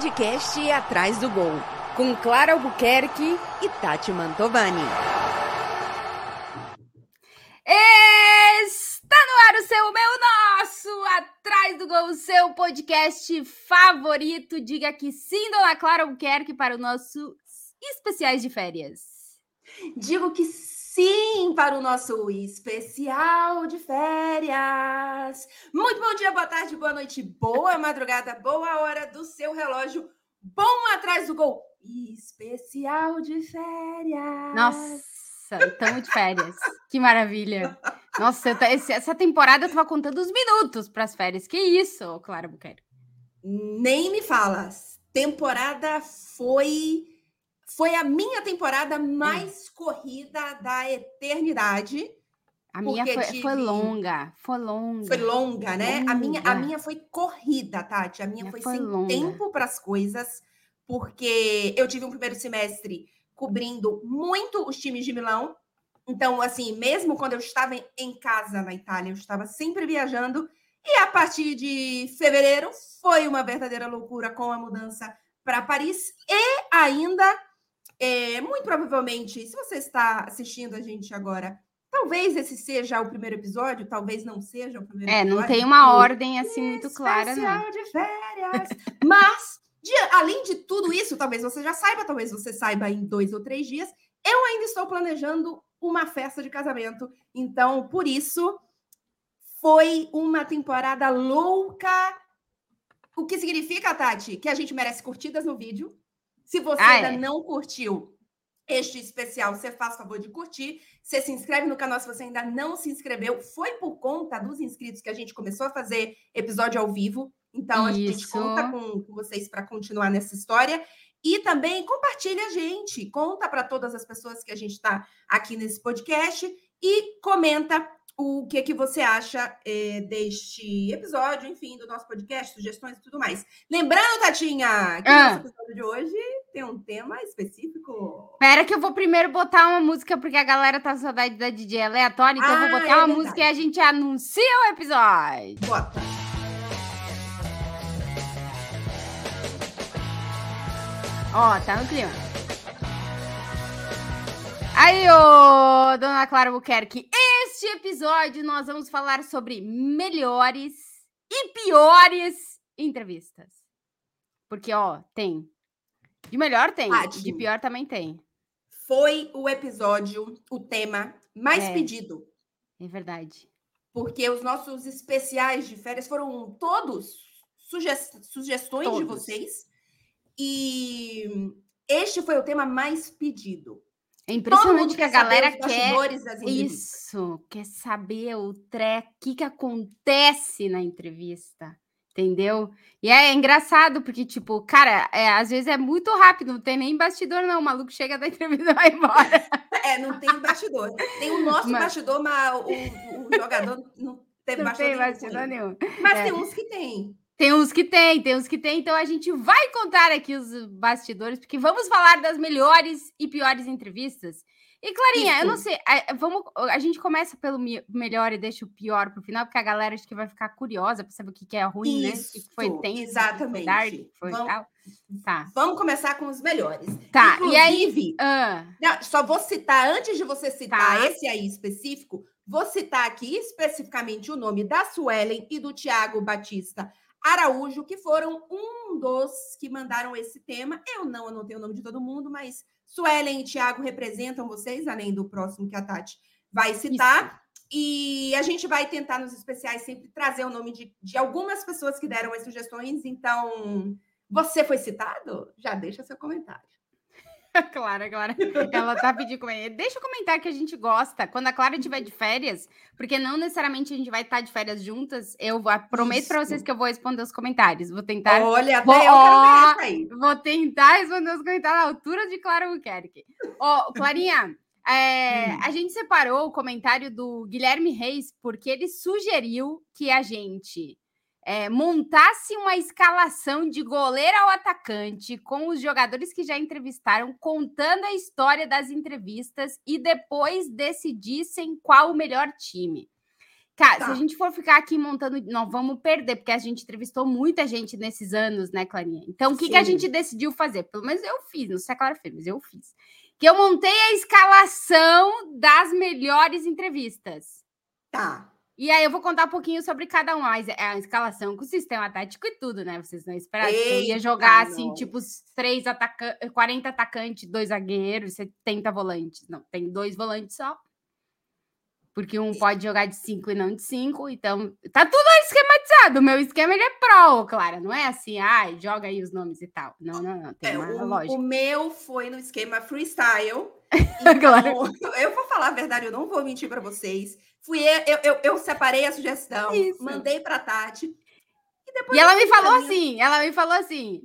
podcast Atrás do Gol, com Clara Albuquerque e Tati Mantovani. Está no ar o seu, meu, nosso Atrás do Gol, seu podcast favorito. Diga que sim, dona Clara Albuquerque, para os nossos especiais de férias. Digo que sim para o nosso especial de férias. Muito bom dia, boa tarde, boa noite, boa madrugada, boa hora do seu relógio. Bom atrás do gol. Especial de férias. Nossa, estamos de férias. que maravilha. Nossa, essa temporada eu estava contando os minutos para as férias. Que isso, Clara Buquerque? Nem me falas. Temporada foi foi a minha temporada mais hum. corrida da eternidade. A minha foi, tive... foi, longa, foi longa. Foi longa, né? Longa. A, minha, a minha foi corrida, Tati. A minha, minha foi, foi, sem longa. tempo para as coisas, porque eu tive um primeiro semestre cobrindo muito os times de Milão. Então, assim, mesmo quando eu estava em casa na Itália, eu estava sempre viajando. E a partir de fevereiro foi uma verdadeira loucura com a mudança para Paris e ainda é, muito provavelmente, se você está assistindo a gente agora, talvez esse seja o primeiro episódio, talvez não seja o primeiro é, episódio. É, não tem uma ordem assim muito clara, não. de férias. Mas, de, além de tudo isso, talvez você já saiba, talvez você saiba em dois ou três dias, eu ainda estou planejando uma festa de casamento. Então, por isso, foi uma temporada louca. O que significa, Tati? Que a gente merece curtidas no vídeo se você ah, ainda é. não curtiu este especial, você faz favor de curtir. Você se inscreve no canal se você ainda não se inscreveu. Foi por conta dos inscritos que a gente começou a fazer episódio ao vivo. Então, Isso. a gente conta com, com vocês para continuar nessa história. E também compartilha a gente, conta para todas as pessoas que a gente está aqui nesse podcast e comenta o que, que você acha é, deste episódio, enfim, do nosso podcast, sugestões e tudo mais. Lembrando, Tatinha, que ah. nosso episódio de hoje tem um tema específico. Espera que eu vou primeiro botar uma música, porque a galera tá com saudade da DJ aleatória, então ah, eu vou ah, botar é uma verdade. música e a gente anuncia o episódio. Bota. Ó, tá no clima. Aí, ô, dona Clara Buquerque, Neste episódio, nós vamos falar sobre melhores e piores entrevistas. Porque, ó, tem. De melhor tem, Tati, de pior também tem. Foi o episódio, o tema mais é, pedido. É verdade. Porque os nossos especiais de férias foram todos sugestões todos. de vocês. E este foi o tema mais pedido. É impressionante que a galera quer isso, quer saber o treco, o que, que acontece na entrevista, entendeu? E é engraçado, porque, tipo, cara, é, às vezes é muito rápido, não tem nem bastidor, não. O maluco chega da entrevista e vai embora. É, não tem bastidor. Tem o nosso mas... bastidor, mas o, o jogador não teve não bastidor, tem bastidor nenhum. Mas é. tem uns que tem. Tem uns que tem, tem uns que tem. Então a gente vai contar aqui os bastidores, porque vamos falar das melhores e piores entrevistas. E Clarinha, Isso. eu não sei, a, vamos, a gente começa pelo melhor e deixa o pior para o final, porque a galera acho que vai ficar curiosa para saber o que, que é ruim, Isso, né? O que foi tenso, exatamente. Foi dark, foi vamos, tal. Tá. Vamos começar com os melhores. Tá. Inclusive, e aí, uh, não, só vou citar antes de você citar tá. esse aí específico, vou citar aqui especificamente o nome da Suelen e do Tiago Batista Araújo, que foram um dos que mandaram esse tema. Eu não anotei o nome de todo mundo, mas Suelen e Tiago representam vocês, além do próximo que a Tati vai citar. Isso. E a gente vai tentar nos especiais sempre trazer o nome de, de algumas pessoas que deram as sugestões. Então, você foi citado? Já deixa seu comentário. Clara, Clara. Ela tá pedindo comentário. Deixa eu comentar que a gente gosta. Quando a Clara estiver de férias, porque não necessariamente a gente vai estar de férias juntas, eu prometo para vocês que eu vou responder os comentários. Vou tentar. Olha, até vou, eu quero ver aí. Vou tentar responder os comentários à altura de Clara Buquerque. Ó, oh, Clarinha. É, hum. A gente separou o comentário do Guilherme Reis porque ele sugeriu que a gente é, montasse uma escalação de goleiro ao atacante com os jogadores que já entrevistaram, contando a história das entrevistas e depois decidissem qual o melhor time. Cara, tá. se a gente for ficar aqui montando, nós vamos perder, porque a gente entrevistou muita gente nesses anos, né, Clarinha? Então, o que, que a gente decidiu fazer? Pelo menos eu fiz, não sei a Clara fez, mas eu fiz. Que eu montei a escalação das melhores entrevistas. Tá. E aí eu vou contar um pouquinho sobre cada um, mas é a escalação com o sistema tático e tudo, né? Vocês não esperaram que eu ia jogar assim, tipo, três atacantes, 40 atacantes, dois zagueiros, 70 volantes. Não, tem dois volantes só porque um pode jogar de 5 e não de 5, então tá tudo esquematizado. O meu esquema ele é pro, Clara, não é assim, ai, ah, joga aí os nomes e tal. Não, não, não, tem é, uma o, lógica. O meu foi no esquema freestyle. Então, claro. Eu vou falar a verdade, eu não vou mentir para vocês. Fui eu, eu, eu, separei a sugestão, Isso. mandei para Tati. E, e ela me falou assim, ela me falou assim,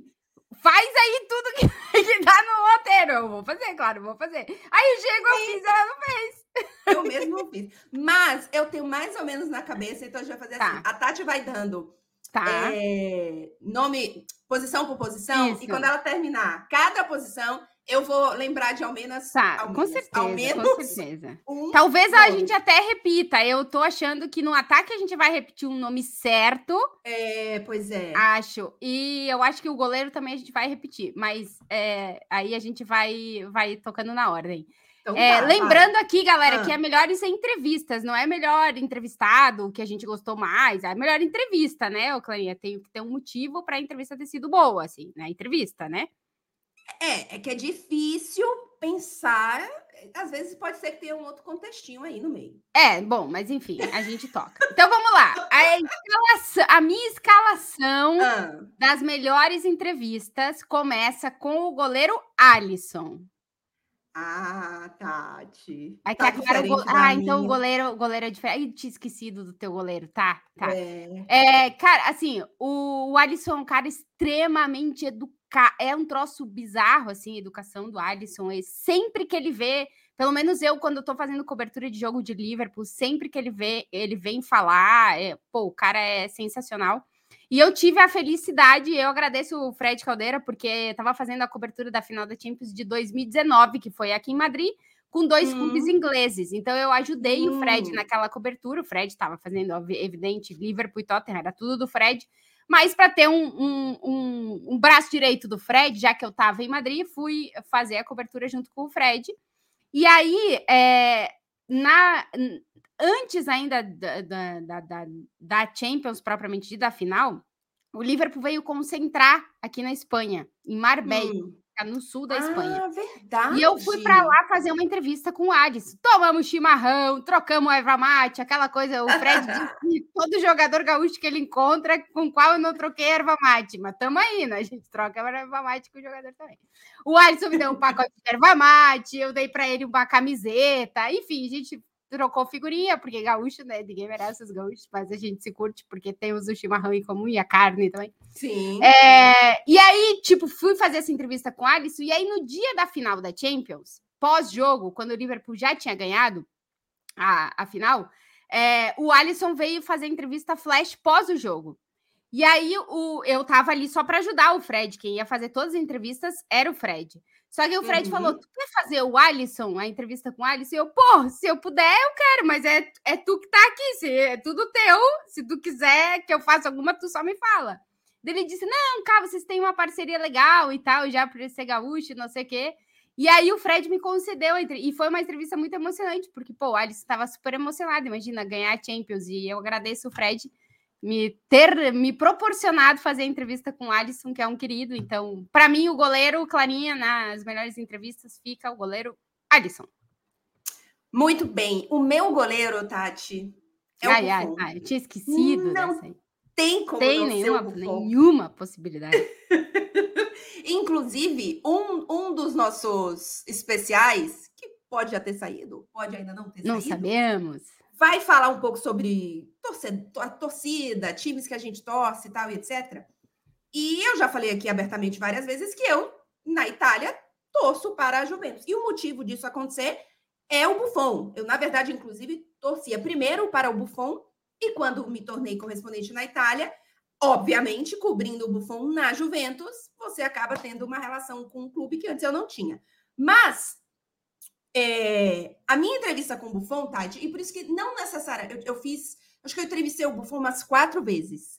faz aí tudo que, que tá no roteiro. Eu vou fazer, claro, vou fazer. Aí chego, eu fiz, ela não fez. Eu mesmo fiz. Mas eu tenho mais ou menos na cabeça, então a gente vai fazer tá. assim. A Tati vai dando tá. é, nome, posição por posição, Isso. e quando ela terminar cada posição, eu vou lembrar de ao menos. Tá, ao com menos, certeza. Ao menos com certeza. Um Talvez nome. a gente até repita. Eu tô achando que no ataque a gente vai repetir um nome certo. É, pois é. Acho. E eu acho que o goleiro também a gente vai repetir. Mas é, aí a gente vai, vai tocando na ordem. Então, é, tá, lembrando vai. aqui, galera, ah. que é melhores entrevistas, não é melhor entrevistado que a gente gostou mais, é melhor entrevista, né, Clarinha? Tem que ter um motivo para a entrevista ter sido boa, assim, né? Entrevista, né? É, é que é difícil pensar. Às vezes pode ser que tenha um outro contextinho aí no meio. É, bom, mas enfim, a gente toca. Então vamos lá. A, a minha escalação ah. das melhores entrevistas começa com o goleiro Alisson. Ah, Tati. Aí tá go... Ah, então o goleiro, o goleiro é diferente. Ai, tinha esquecido do teu goleiro, tá? Tá. É. é cara, assim, o, o Alisson é um cara extremamente educado. É um troço bizarro, assim, a educação do Alisson. E sempre que ele vê, pelo menos eu, quando eu tô fazendo cobertura de jogo de Liverpool, sempre que ele vê, ele vem falar, é, pô, o cara é sensacional. E eu tive a felicidade, eu agradeço o Fred Caldeira, porque estava fazendo a cobertura da final da Champions de 2019, que foi aqui em Madrid, com dois uhum. clubes ingleses. Então eu ajudei uhum. o Fred hum. naquela cobertura. O Fred estava fazendo, evidente, Liverpool e Tottenham, era tudo do Fred. Mas para ter um, um, um, um, braço direito do Fred, já que eu estava em Madrid, fui fazer a cobertura junto com o Fred. E aí, é, na, antes ainda da, da, da, da Champions propriamente dita, da final, o Liverpool veio concentrar aqui na Espanha, em Marbella. Hum. No sul da Espanha. Ah, verdade. E eu fui para lá fazer uma entrevista com o Alisson. Tomamos chimarrão, trocamos erva mate, aquela coisa. O Fred disse todo jogador gaúcho que ele encontra, com qual eu não troquei erva mate. Mas tamo aí, né? A gente troca erva mate com o jogador também. O Alisson me deu um pacote de erva mate, eu dei para ele uma camiseta. Enfim, a gente trocou figurinha, porque gaúcho, né? Ninguém merece os gaúchos, mas a gente se curte porque temos o chimarrão em comum e a carne também. Sim. É, e aí, tipo, fui fazer essa entrevista com o Alisson, e aí no dia da final da Champions, pós-jogo, quando o Liverpool já tinha ganhado a, a final, é, o Alisson veio fazer entrevista flash pós o jogo. E aí o, eu tava ali só para ajudar o Fred, quem ia fazer todas as entrevistas era o Fred. Só que o Fred uhum. falou: Tu quer fazer o Alisson, a entrevista com o Alisson? E eu, pô, se eu puder, eu quero, mas é, é tu que tá aqui, se, é tudo teu. Se tu quiser que eu faça alguma, tu só me fala. Ele disse: Não, cara, vocês têm uma parceria legal e tal, já por ser gaúcho, não sei o quê. E aí o Fred me concedeu, e foi uma entrevista muito emocionante, porque, pô, o Alisson estava super emocionado, imagina, ganhar a Champions, e eu agradeço o Fred me ter me proporcionado fazer entrevista com o Alisson, que é um querido. Então, para mim, o goleiro Clarinha nas melhores entrevistas fica o goleiro Alisson. Muito bem. O meu goleiro, Tati, é ai, ai, ai, eu tinha esquecido não. Tem como tem não nenhuma, nenhuma possibilidade. Inclusive, um, um dos nossos especiais, que pode já ter saído, pode ainda não ter não saído. Não sabemos vai falar um pouco sobre torcida, torcida, times que a gente torce e tal, etc. E eu já falei aqui abertamente várias vezes que eu, na Itália, torço para a Juventus. E o motivo disso acontecer é o Buffon. Eu, na verdade, inclusive, torcia primeiro para o Buffon e quando me tornei correspondente na Itália, obviamente, cobrindo o Buffon na Juventus, você acaba tendo uma relação com um clube que antes eu não tinha. Mas é, a minha entrevista com o Buffon, Tati, e por isso que não necessariamente. Eu, eu, fiz. Acho que eu entrevistei o Buffon umas quatro vezes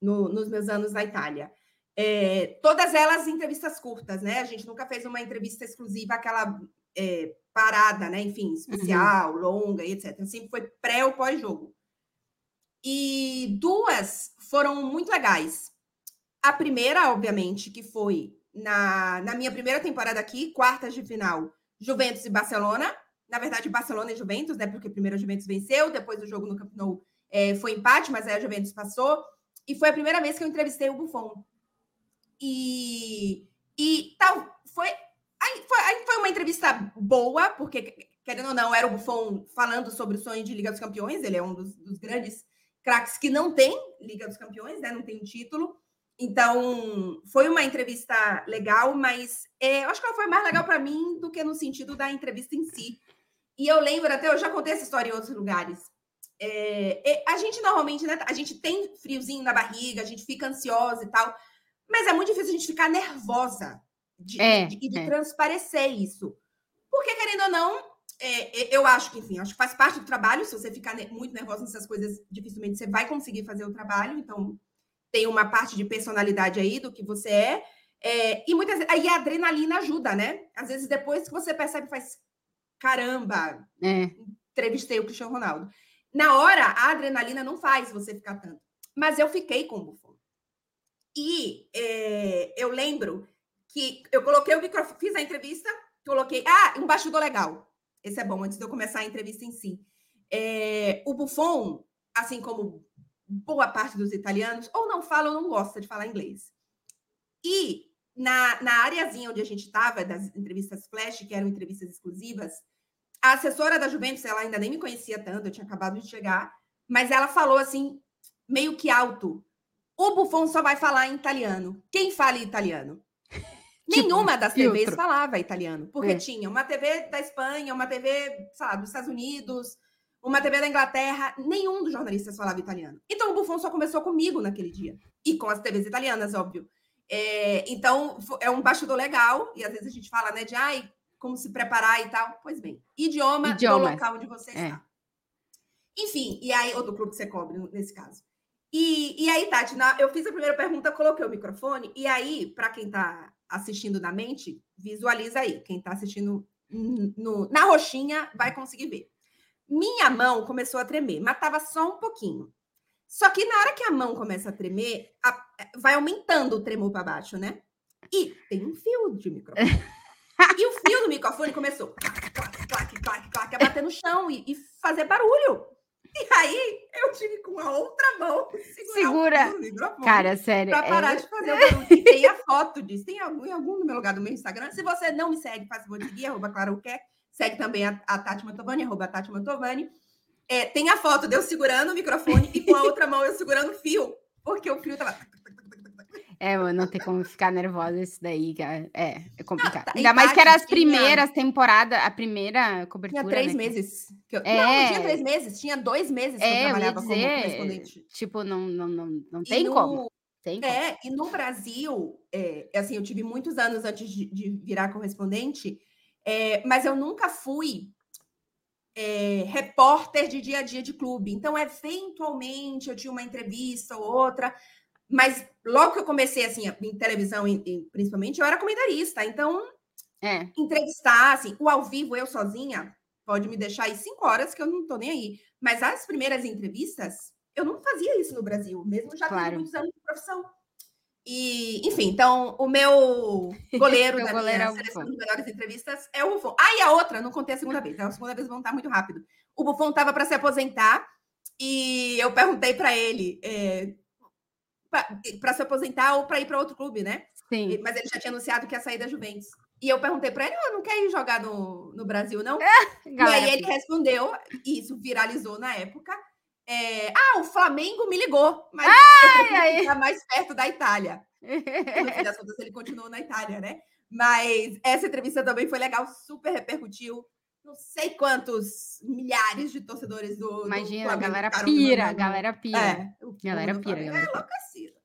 no, nos meus anos na Itália. É, todas elas entrevistas curtas, né? A gente nunca fez uma entrevista exclusiva, aquela é, parada, né? Enfim, especial, uhum. longa e etc. Sempre foi pré ou pós-jogo. E duas foram muito legais. A primeira, obviamente, que foi na, na minha primeira temporada aqui, quartas de final, Juventus e Barcelona. Na verdade, Barcelona e Juventus, né? Porque primeiro a Juventus venceu, depois o jogo no Camp Nou é, foi empate, mas aí a Juventus passou. E foi a primeira vez que eu entrevistei o Buffon. E, e tal, foi aí, foi aí foi uma entrevista boa, porque, querendo ou não, era o Buffon falando sobre o sonho de Liga dos Campeões. Ele é um dos, dos grandes craques que não tem Liga dos Campeões, né? Não tem título. Então, foi uma entrevista legal, mas é, eu acho que ela foi mais legal para mim do que no sentido da entrevista em si. E eu lembro até, eu já contei essa história em outros lugares. É, é, a gente normalmente, né? A gente tem friozinho na barriga, a gente fica ansiosa e tal, mas é muito difícil a gente ficar nervosa de, é, de, de é. transparecer isso. Porque, querendo ou não, é, eu acho que, enfim, acho que faz parte do trabalho. Se você ficar muito nervosa nessas coisas, dificilmente você vai conseguir fazer o trabalho. Então, tem uma parte de personalidade aí do que você é. é e muitas vezes, aí a adrenalina ajuda, né? Às vezes, depois que você percebe, faz caramba, é. entrevistei o Cristiano Ronaldo. Na hora, a adrenalina não faz você ficar tanto. Mas eu fiquei com o Buffon. E é, eu lembro que eu coloquei o microfone, fiz a entrevista, coloquei. Ah, um bastidor legal. Esse é bom, antes de eu começar a entrevista em si. É, o Buffon, assim como boa parte dos italianos, ou não fala ou não gosta de falar inglês. E na, na areazinha onde a gente estava, das entrevistas flash, que eram entrevistas exclusivas, a assessora da Juventus, ela ainda nem me conhecia tanto, eu tinha acabado de chegar, mas ela falou assim, meio que alto: o Buffon só vai falar em italiano. Quem fala em italiano? Tipo, Nenhuma das. TVs falava italiano, porque é. tinha uma TV da Espanha, uma TV, sei lá, dos Estados Unidos, uma TV da Inglaterra, nenhum dos jornalistas falava italiano. Então o Buffon só começou comigo naquele dia. E com as TVs italianas, óbvio. É, então, é um bastidor legal, e às vezes a gente fala, né, de ai, como se preparar e tal. Pois bem, idioma Idiomas. do local onde você é. está. Enfim, e aí, ou do clube que você cobre, nesse caso. E, e aí, Tati, na, eu fiz a primeira pergunta, coloquei o microfone, e aí, para quem está assistindo na mente, visualiza aí. Quem está assistindo no, na roxinha vai conseguir ver. Minha mão começou a tremer, mas estava só um pouquinho. Só que na hora que a mão começa a tremer, a, vai aumentando o tremor para baixo, né? E tem um fio de microfone. e o fio do microfone começou clac, clac, clac, clac, clac, a bater no chão e, e fazer barulho. E aí eu tive com a outra mão segura Cara, sério. Pra parar é... de fazer o barulho. E tem a foto disso. Tem algum, em algum no meu lugar do meu Instagram. Se você não me segue, faz favor de seguir, arroba Clara Quer. Segue também a, a Tati Mantovani, arroba Tati Mantovani. É, tem a foto de eu segurando o microfone e com a outra mão eu segurando o fio. Porque o fio tava é, mano, não tem como ficar nervosa isso daí, cara. É, é complicado. Tá, Ainda mais que eram as primeiras temporadas, a primeira cobertura. Tinha três né? meses. Eu... É... Não, não tinha três meses, tinha dois meses que é, eu trabalhava eu dizer, como correspondente. Tipo, não, não, não, não tem no... como. Tem como. É, e no Brasil, é, assim, eu tive muitos anos antes de, de virar correspondente, é, mas eu nunca fui é, repórter de dia a dia de clube. Então, eventualmente, eu tinha uma entrevista ou outra, mas logo que eu comecei, assim, em televisão, em, em, principalmente, eu era comentarista. Então, é. entrevistar, assim, o ao vivo, eu sozinha, pode me deixar aí cinco horas que eu não tô nem aí. Mas as primeiras entrevistas, eu não fazia isso no Brasil, mesmo já claro. tendo muitos anos de profissão. E, enfim, então, o meu goleiro da goleiro minha é seleção de melhores entrevistas é o Buffon. Ah, e a outra, não contei a segunda vez, a segunda vez vão estar muito rápido. O Buffon estava para se aposentar e eu perguntei para ele, é, para se aposentar ou para ir para outro clube, né? Sim. Mas ele já tinha anunciado que ia sair da Juventus. E eu perguntei para ele: oh, não quer ir jogar no, no Brasil, não? É, e aí ele respondeu, e isso viralizou na época. É, ah, o Flamengo me ligou, mas ai, eu mais perto da Itália. no fim das contas, ele continuou na Itália, né? Mas essa entrevista também foi legal, super repercutiu não sei quantos milhares de torcedores do. Imagina, do a galera pira, a galera pira. É, galera pira. Galera é enlouquecido.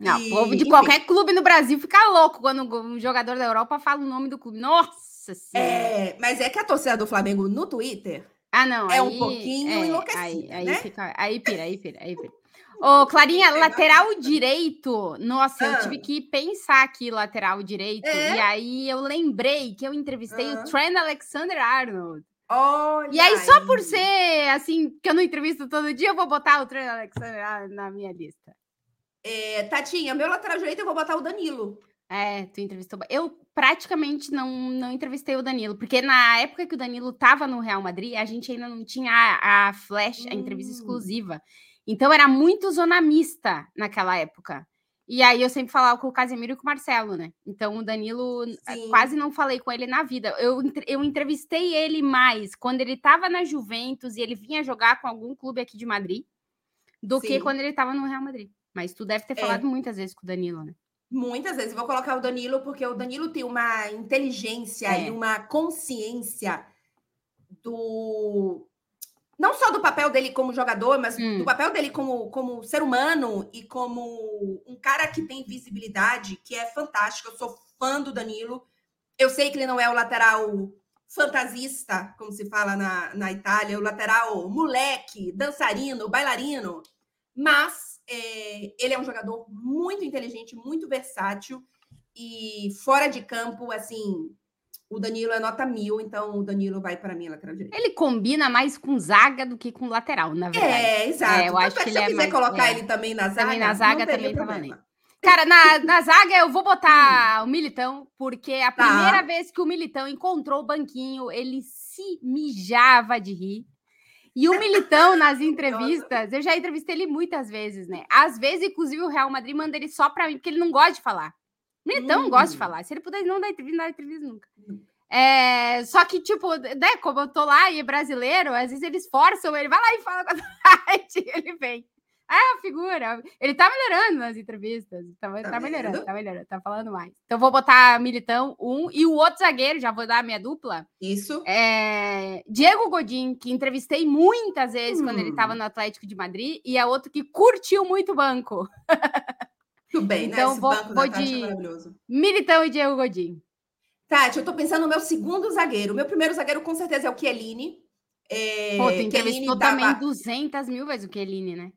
Não, o povo de enfim. qualquer clube no Brasil fica louco quando um jogador da Europa fala o nome do clube. Nossa Senhora. É, mas é que a torcida do Flamengo no Twitter Ah, não. é aí, um pouquinho é, enlouquecida, aí, aí né? fica, aí pira, aí pira, aí pira. Ô, Clarinha, lateral direito. Nossa, eu Ah. tive que pensar aqui lateral direito. É? E aí eu lembrei que eu entrevistei Ah. o Trent Alexander-Arnold. Olha E aí, só por aí. ser assim, que eu não entrevisto todo dia, eu vou botar o Trent Alexander-Arnold na minha lista. É, Tatinha, meu lateral direito eu vou botar o Danilo. É, tu entrevistou. Eu praticamente não, não entrevistei o Danilo, porque na época que o Danilo tava no Real Madrid, a gente ainda não tinha a, a flash, a entrevista Hum. exclusiva. Então era muito zona mista naquela época. E aí eu sempre falava com o Casemiro e com o Marcelo, né? Então o Danilo Sim. quase não falei com ele na vida. Eu, eu entrevistei ele mais quando ele tava na Juventus e ele vinha jogar com algum clube aqui de Madrid do que Sim. quando ele tava no Real Madrid. Mas tu deve ter É. falado muitas vezes com o Danilo, né? Muitas vezes. Vou colocar o Danilo, porque o Danilo tem uma inteligência É. e uma consciência do. Não só do papel dele como jogador, mas Hum. do papel dele como, como ser humano e como um cara que tem visibilidade, que é fantástico. Eu sou fã do Danilo. Eu sei que ele não é o lateral fantasista, como se fala na, na Itália, o lateral moleque, dançarino, bailarino, mas é, ele é um jogador muito inteligente, muito versátil e fora de campo, assim, o Danilo é nota mil, então o Danilo vai para mim lateral direito. Ele combina mais com zaga do que com lateral, na verdade. É, exato. É, eu acho é que se eu é quiser mais- colocar é. ele também na zaga, Também na zaga também tá problema. valendo. Cara, na, na zaga eu vou botar o Militão, porque a Tá. primeira vez que o Militão encontrou o banquinho, ele se mijava de rir. E o Militão, nas entrevistas, eu já entrevistei ele muitas vezes, né? Às vezes, inclusive, o Real Madrid manda ele só pra mim, porque ele não gosta de falar. O Militão não gosta de Hum. falar. Se ele puder não dar entrevista, não dá entrevista nunca. É, só que, tipo, né, como eu tô lá e é brasileiro, às vezes eles forçam ele, vai lá e fala com a gente, ele vem. É a figura. Ele tá melhorando nas entrevistas. Tá, Tá tá melhorando, tá melhorando, tá falando mais. Então, vou botar Militão, um, e o outro zagueiro, já vou dar a minha dupla. Isso. É Diego Godin, que entrevistei muitas vezes quando ele Hum. tava no Atlético de Madrid, e é outro que curtiu muito o banco. Tudo bem, Então, né? Esse vou- banco vou Tati de- é maravilhoso. Militão e Diego Godin. Tati, eu tô pensando no meu segundo zagueiro. O meu primeiro zagueiro, com certeza, é o Chiellini. É, Pô, tu Chiellini entrevistou dava- também 200 mil vezes o Chiellini, né?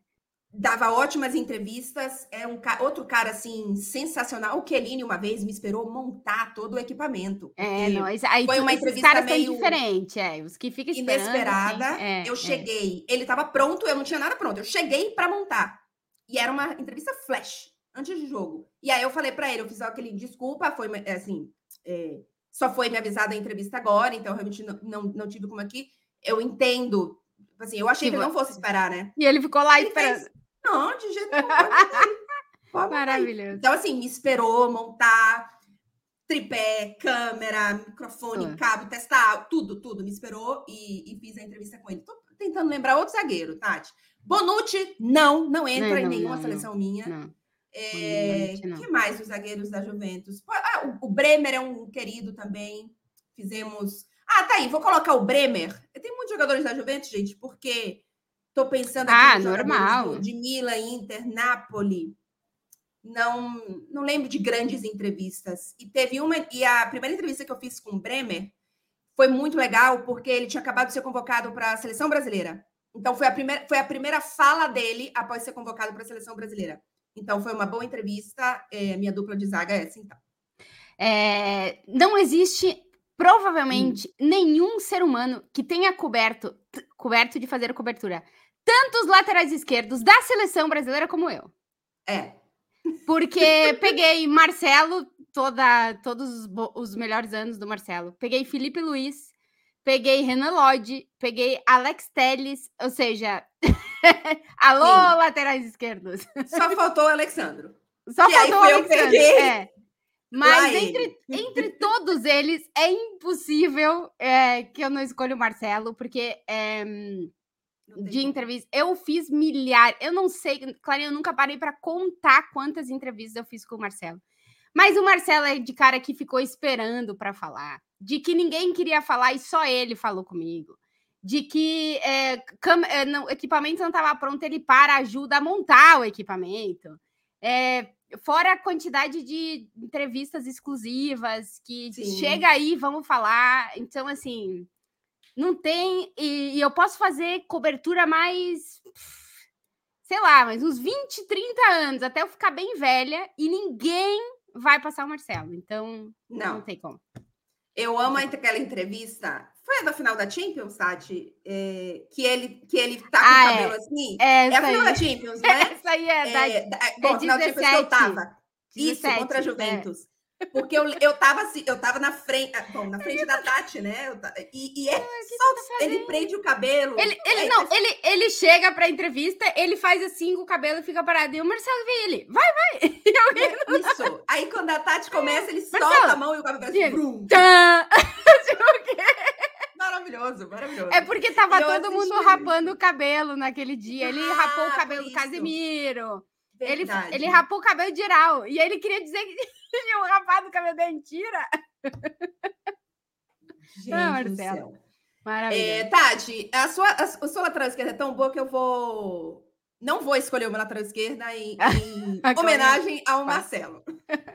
Dava ótimas entrevistas, é um ca- outro cara assim sensacional. O Chiellini uma vez me esperou montar todo o equipamento. É, não, esse- aí foi uma entrevista caras meio são diferentes, é, os que ficam esperando. assim, inesperada. é, eu é. cheguei, ele estava pronto, eu não tinha nada pronto. Eu cheguei para montar. E era uma entrevista flash antes do jogo. E aí eu falei para ele, eu fiz aquele desculpa, foi é, assim, é, só foi me avisada a entrevista agora, então realmente não, não, não tive como aqui. Eu entendo, assim, eu achei Que que não fosse esperar, né? E ele ficou lá Ele esperando. fez, não, de jeito nenhum. pode botar aí, pode botar aí." Maravilhoso. Então, assim, me esperou montar tripé, câmera, microfone, Tudo. cabo, testar, tudo, tudo. Me esperou e, e fiz a entrevista com ele. Tô tentando lembrar outro zagueiro, Tati. Bonucci, não, não entra Não, em não, nenhuma não, seleção minha. Não. É, Bonucci, que mais dos zagueiros da Juventus? Ah, o, o Bremer é um querido também. Fizemos. Ah, tá aí, vou colocar o Bremer. Tem muitos jogadores da Juventus, gente, porque tô pensando aqui Ah, normal. de Milan, Inter, Napoli. Não, não lembro de grandes entrevistas. E teve uma. E a primeira entrevista que eu fiz com o Bremer foi muito legal, porque ele tinha acabado de ser convocado para a seleção brasileira. Então, foi a, primeira, foi a primeira fala dele após ser convocado para a seleção brasileira. Então, foi uma boa entrevista. É, minha dupla de zaga é essa, então. É, não existe, provavelmente, nenhum ser humano que tenha coberto, coberto de fazer cobertura, tanto os laterais esquerdos da seleção brasileira como eu. É. Porque peguei Marcelo, toda, todos os, melhores anos do Marcelo. Peguei Felipe Luiz, peguei Renan Lodge, peguei Alex Telles, ou seja, alô, Sim. laterais esquerdos. Só faltou o Alexandro. Só E aí faltou o peguei É. Mas lá entre, entre todos eles, é impossível é, que eu não escolha o Marcelo, porque é, de entrevista. Eu fiz milhares. Eu não sei, Clarinha, eu nunca parei para contar quantas entrevistas eu fiz com o Marcelo. Mas o Marcelo é de cara que ficou esperando para falar, de que ninguém queria falar e só ele falou comigo. De que é, cam- é, não- o equipamento não estava pronto, ele para, ajuda a montar o equipamento. É, fora a quantidade de entrevistas exclusivas que Sim. chega aí, vamos falar. Então, assim, Não tem. E, e eu posso fazer cobertura mais. Sei lá, mas uns 20, 30 anos, até eu ficar bem velha, e ninguém vai passar o Marcelo. Então, não, não tem como. Eu amo aquela entrevista. Foi a da final da Champions, Tati? É, que, ele, que ele tá com ah, o cabelo é. assim? É, é a final da Champions, né? Essa aí é, da, é, da, bom, a final da Champions que eu tava. 17, Isso, contra a é. Juventus. Porque eu, eu tava assim, eu tava na frente, ah, bom, na frente da Tati, né? E, e é só, tá ele prende o cabelo. Ele, ele é, não, é, ele, ele chega pra entrevista, ele faz assim com o cabelo e fica parado. E o Marcelo vê ele, vai, vai. Isso. Aí quando a Tati começa, ele Marcelo, solta a mão e o cabelo assim, brum. Maravilhoso, maravilhoso. É porque tava todo mundo rapando o cabelo naquele dia. Ele ah, rapou o cabelo do Casemiro. Ele, ele rapou o cabelo geral. E ele queria dizer que tinha um rapado o cabelo dele. Mentira! Gente ah, Marcelo. Maravilha. É, Tati, a sua, a, a sua lateral esquerda é tão boa que eu vou. Não vou escolher uma lateral esquerda em, em homenagem ao Marcelo.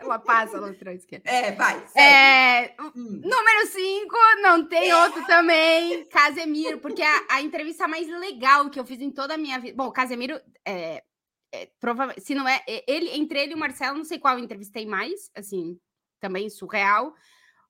Ela passa a lateral esquerda. É, vai. É, hum. Número 5, não tem é. outro também. Casemiro, porque a, a, entrevista mais legal que eu fiz em toda a minha vida. Bom, Casemiro é, é, provavelmente, se não é, ele, entre ele e o Marcelo, não sei qual eu entrevistei mais, assim, também surreal.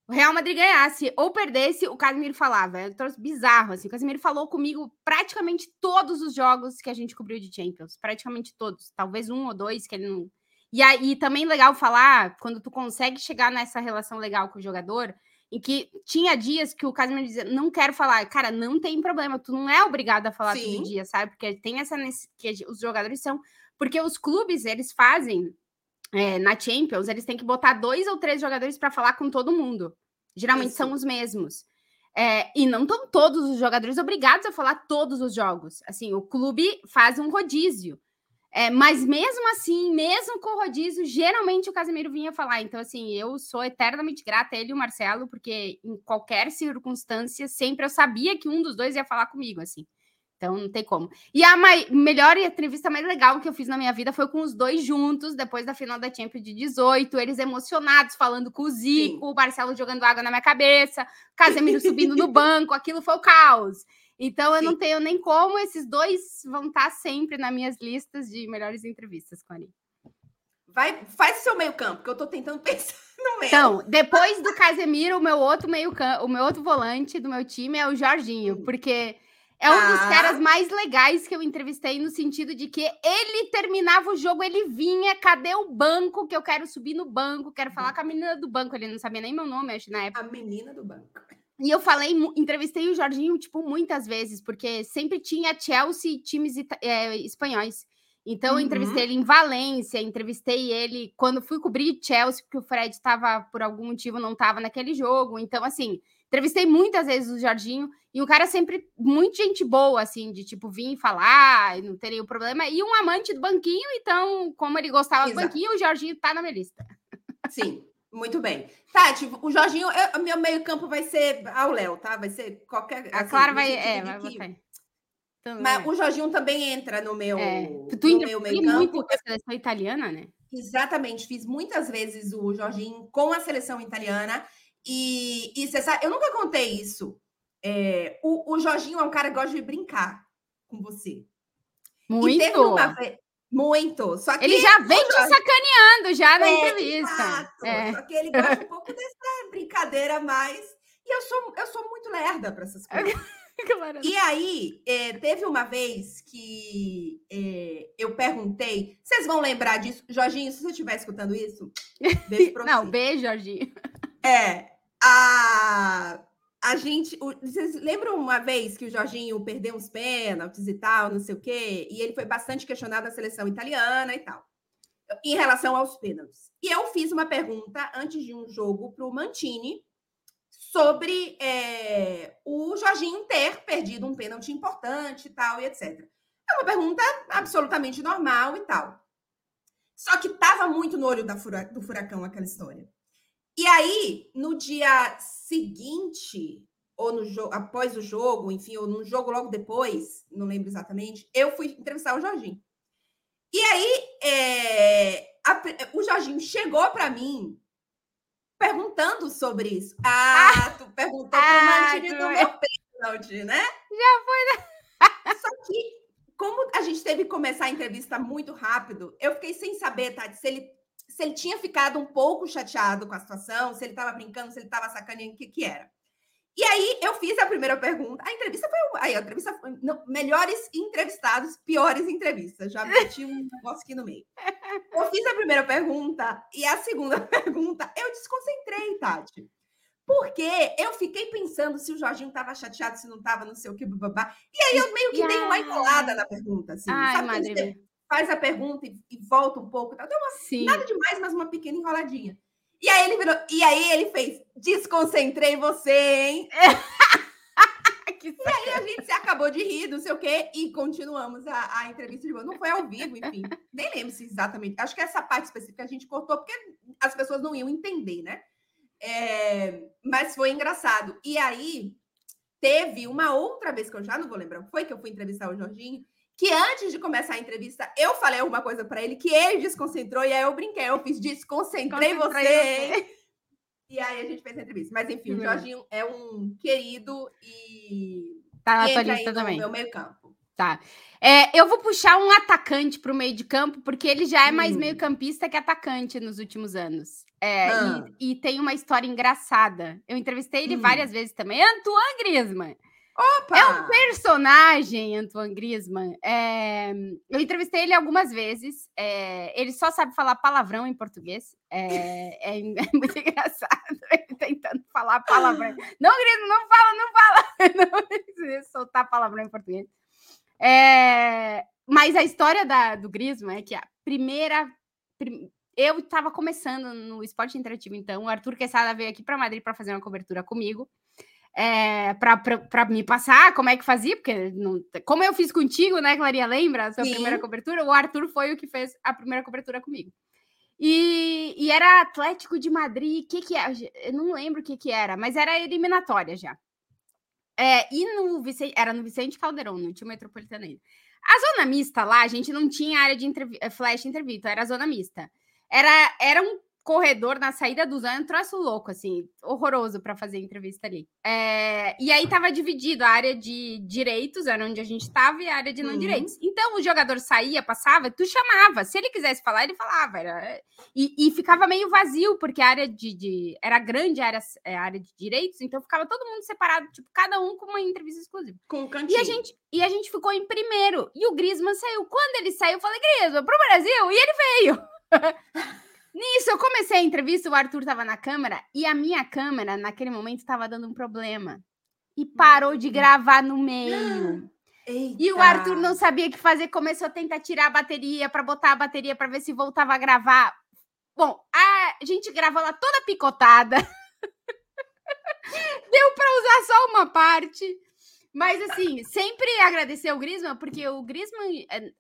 O Real Madrid ganhasse ou perdesse, o Casemiro falava. É um troço bizarro, assim. O Casemiro falou comigo praticamente todos os jogos que a gente cobriu de Champions. Praticamente todos. Talvez um ou dois que ele não. E aí também legal falar, quando tu consegue chegar nessa relação legal com o jogador, em que tinha dias que o Casemiro dizia, não quero falar. Cara, não tem problema, tu não é obrigado a falar Sim. todo dia, sabe? Porque tem essa. que os jogadores são porque os clubes, eles fazem é, na Champions, eles têm que botar dois ou três jogadores para falar com todo mundo. Geralmente Isso. são os mesmos. É, e não estão todos os jogadores obrigados a falar todos os jogos. Assim, o clube faz um rodízio. É, mas mesmo assim, mesmo com o rodízio, geralmente o Casemiro vinha falar. Então, assim, eu sou eternamente grata a ele e o Marcelo, porque em qualquer circunstância, sempre eu sabia que um dos dois ia falar comigo, assim. Então não tem como. E a mai... melhor entrevista mais legal que eu fiz na minha vida foi com os dois juntos, depois da final da Champions de 18, eles emocionados, falando com o Zico, Sim. o Marcelo jogando água na minha cabeça, Casemiro subindo no banco, aquilo foi o caos. Então eu Sim. não tenho nem como, esses dois vão estar sempre nas minhas listas de melhores entrevistas com a. Vai, faz o seu meio campo, que eu tô tentando pensar no meio. Então, depois do Casemiro, o meu outro meio campo, o meu outro volante do meu time é o Jorginho, porque é um dos caras mais legais que eu entrevistei, no sentido de que ele terminava o jogo, ele vinha, cadê o banco? Que eu quero subir no banco, quero falar com a menina do banco. Ele não sabia nem meu nome, acho, na época. A menina do banco. E eu falei, entrevistei o Jorginho, tipo, muitas vezes, porque sempre tinha Chelsea e times é, espanhóis. Então, eu entrevistei uhum. ele em Valência, entrevistei ele quando fui cobrir Chelsea, porque o Fred estava, por algum motivo, não estava naquele jogo. Então, assim, Entrevistei muitas vezes o Jorginho e o cara sempre muito gente boa, assim, de tipo vir falar, não teria o problema. E um amante do banquinho, então, como ele gostava Exato. do banquinho, o Jorginho tá na minha lista. Sim, muito bem. Tati, o Jorginho, eu, meu meio-campo vai ser ao Léo, tá? Vai ser qualquer. Assim, a Clara vai. É, vai botar. Então, Mas é. o Jorginho também entra no meu, é. tu no meu meio campo. muito com a seleção italiana, né? Exatamente, fiz muitas vezes o Jorginho com a seleção italiana. E, e você sabe, eu nunca contei isso. É, o, o Jorginho é um cara que gosta de brincar com você. Muito. Uma, muito. Só que ele já vem te sacaneando já na é, entrevista. É. Só que ele gosta um pouco dessa brincadeira mais. E eu sou, eu sou muito lerda para essas coisas. e aí, é, teve uma vez que é, eu perguntei, vocês vão lembrar disso? Jorginho, se você estiver escutando isso, beijo pra Não, beijo, Jorginho. É, a, a gente. O, vocês lembram uma vez que o Jorginho perdeu uns pênaltis e tal, não sei o quê? E ele foi bastante questionado na seleção italiana e tal, em relação aos pênaltis. E eu fiz uma pergunta antes de um jogo para o Mantini sobre é, o Jorginho ter perdido um pênalti importante e tal, e etc. É uma pergunta absolutamente normal e tal. Só que estava muito no olho fura, do furacão aquela história. E aí, no dia seguinte, ou no jogo, após o jogo, enfim, ou no jogo logo depois, não lembro exatamente, eu fui entrevistar o Jorginho. E aí, é, a, o Jorginho chegou para mim perguntando sobre isso. Ah, tu perguntou ah, pro Mantini do meu Tati, né? Já foi, né? Só que, como a gente teve que começar a entrevista muito rápido, eu fiquei sem saber, Tati, se ele, se ele tinha ficado um pouco chateado com a situação, se ele estava brincando, se ele estava sacaneando, o que, que era. E aí eu fiz a primeira pergunta. A entrevista foi. Aí, a entrevista foi. Não, melhores entrevistados, piores entrevistas. Já meti um negócio aqui no meio. Eu fiz a primeira pergunta e a segunda pergunta eu desconcentrei, Tati. Porque eu fiquei pensando se o Jorginho estava chateado, se não estava, não sei o que, babá. E aí eu meio que dei uma enrolada na pergunta, assim. Ai, sabe madre faz a pergunta e, e, volta um pouco. Deu uma, Sim. nada demais, mas uma pequena enroladinha. E aí ele virou, e aí ele fez: desconcentrei você, hein? e aí a gente se acabou de rir, não sei o quê, e continuamos a, a entrevista de boa. Não foi ao vivo, enfim. Nem lembro se exatamente. Acho que essa parte específica a gente cortou, porque as pessoas não iam entender, né? É, mas foi engraçado. E aí teve uma outra vez que eu já não vou lembrar, foi que eu fui entrevistar o Jorginho, que antes de começar a entrevista, eu falei alguma coisa para ele que ele desconcentrou, e aí eu brinquei, eu fiz desconcentrei você. você. E aí a gente fez a entrevista. Mas enfim, uhum. o Jorginho é um querido e. Tá na tua lista também. meu meio campo. Tá. É, eu vou puxar um atacante para o meio de campo, porque ele já é mais hum. meio-campista que atacante nos últimos anos. É, ah. e, e, tem uma história engraçada. Eu entrevistei ele hum. várias vezes também. Antoine Griezmann. Opa! É um personagem, Antoine Griezmann. É... Eu entrevistei ele algumas vezes. É... Ele só sabe falar palavrão em português. É, é... é muito engraçado ele tentando falar palavrão. Não, Griezmann, não fala, não fala. Não precisa soltar palavrão em português. É... Mas a história da, do Griezmann é que a primeira... Eu estava começando no esporte interativo, então o Arthur Quesada veio aqui para Madrid para fazer uma cobertura comigo é, para me passar como é que fazia, porque não, como eu fiz contigo, né, Clarinha? Lembra a sua Sim. primeira cobertura? O Arthur foi o que fez a primeira cobertura comigo. E, e era Atlético de Madrid, o que que é? Eu não lembro o que que era, mas era eliminatória já. É, e no Vicente, era no Vicente Caldeirão, no time metropolitano ainda. A zona mista lá, a gente não tinha área de flash interview, era zona mista. Era, era um corredor na saída do Zan, um troço louco, assim, horroroso para fazer entrevista ali. É, e aí tava dividido a área de direitos, era onde a gente tava, e a área de não uhum. direitos. Então o jogador saía, passava, tu chamava. Se ele quisesse falar, ele falava. Era, e, e ficava meio vazio, porque a área de. de era grande a área, é, a área de direitos, então ficava todo mundo separado, tipo, cada um com uma entrevista exclusiva. Com um cantinho. E a gente, e a gente ficou em primeiro. E o Griezmann saiu. Quando ele saiu, eu falei, Griezmann, pro Brasil, e ele veio. Nisso, eu comecei a entrevista, o Arthur estava na câmera e a minha câmera, naquele momento, estava dando um problema. E parou de hum. gravar no meio. Eita. E o Arthur não sabia o que fazer, começou a tentar tirar a bateria para botar a bateria para ver se voltava a gravar. Bom, a gente gravou lá toda picotada. Deu para usar só uma parte. Mas assim, sempre agradecer o Griezmann, porque o Griezmann é,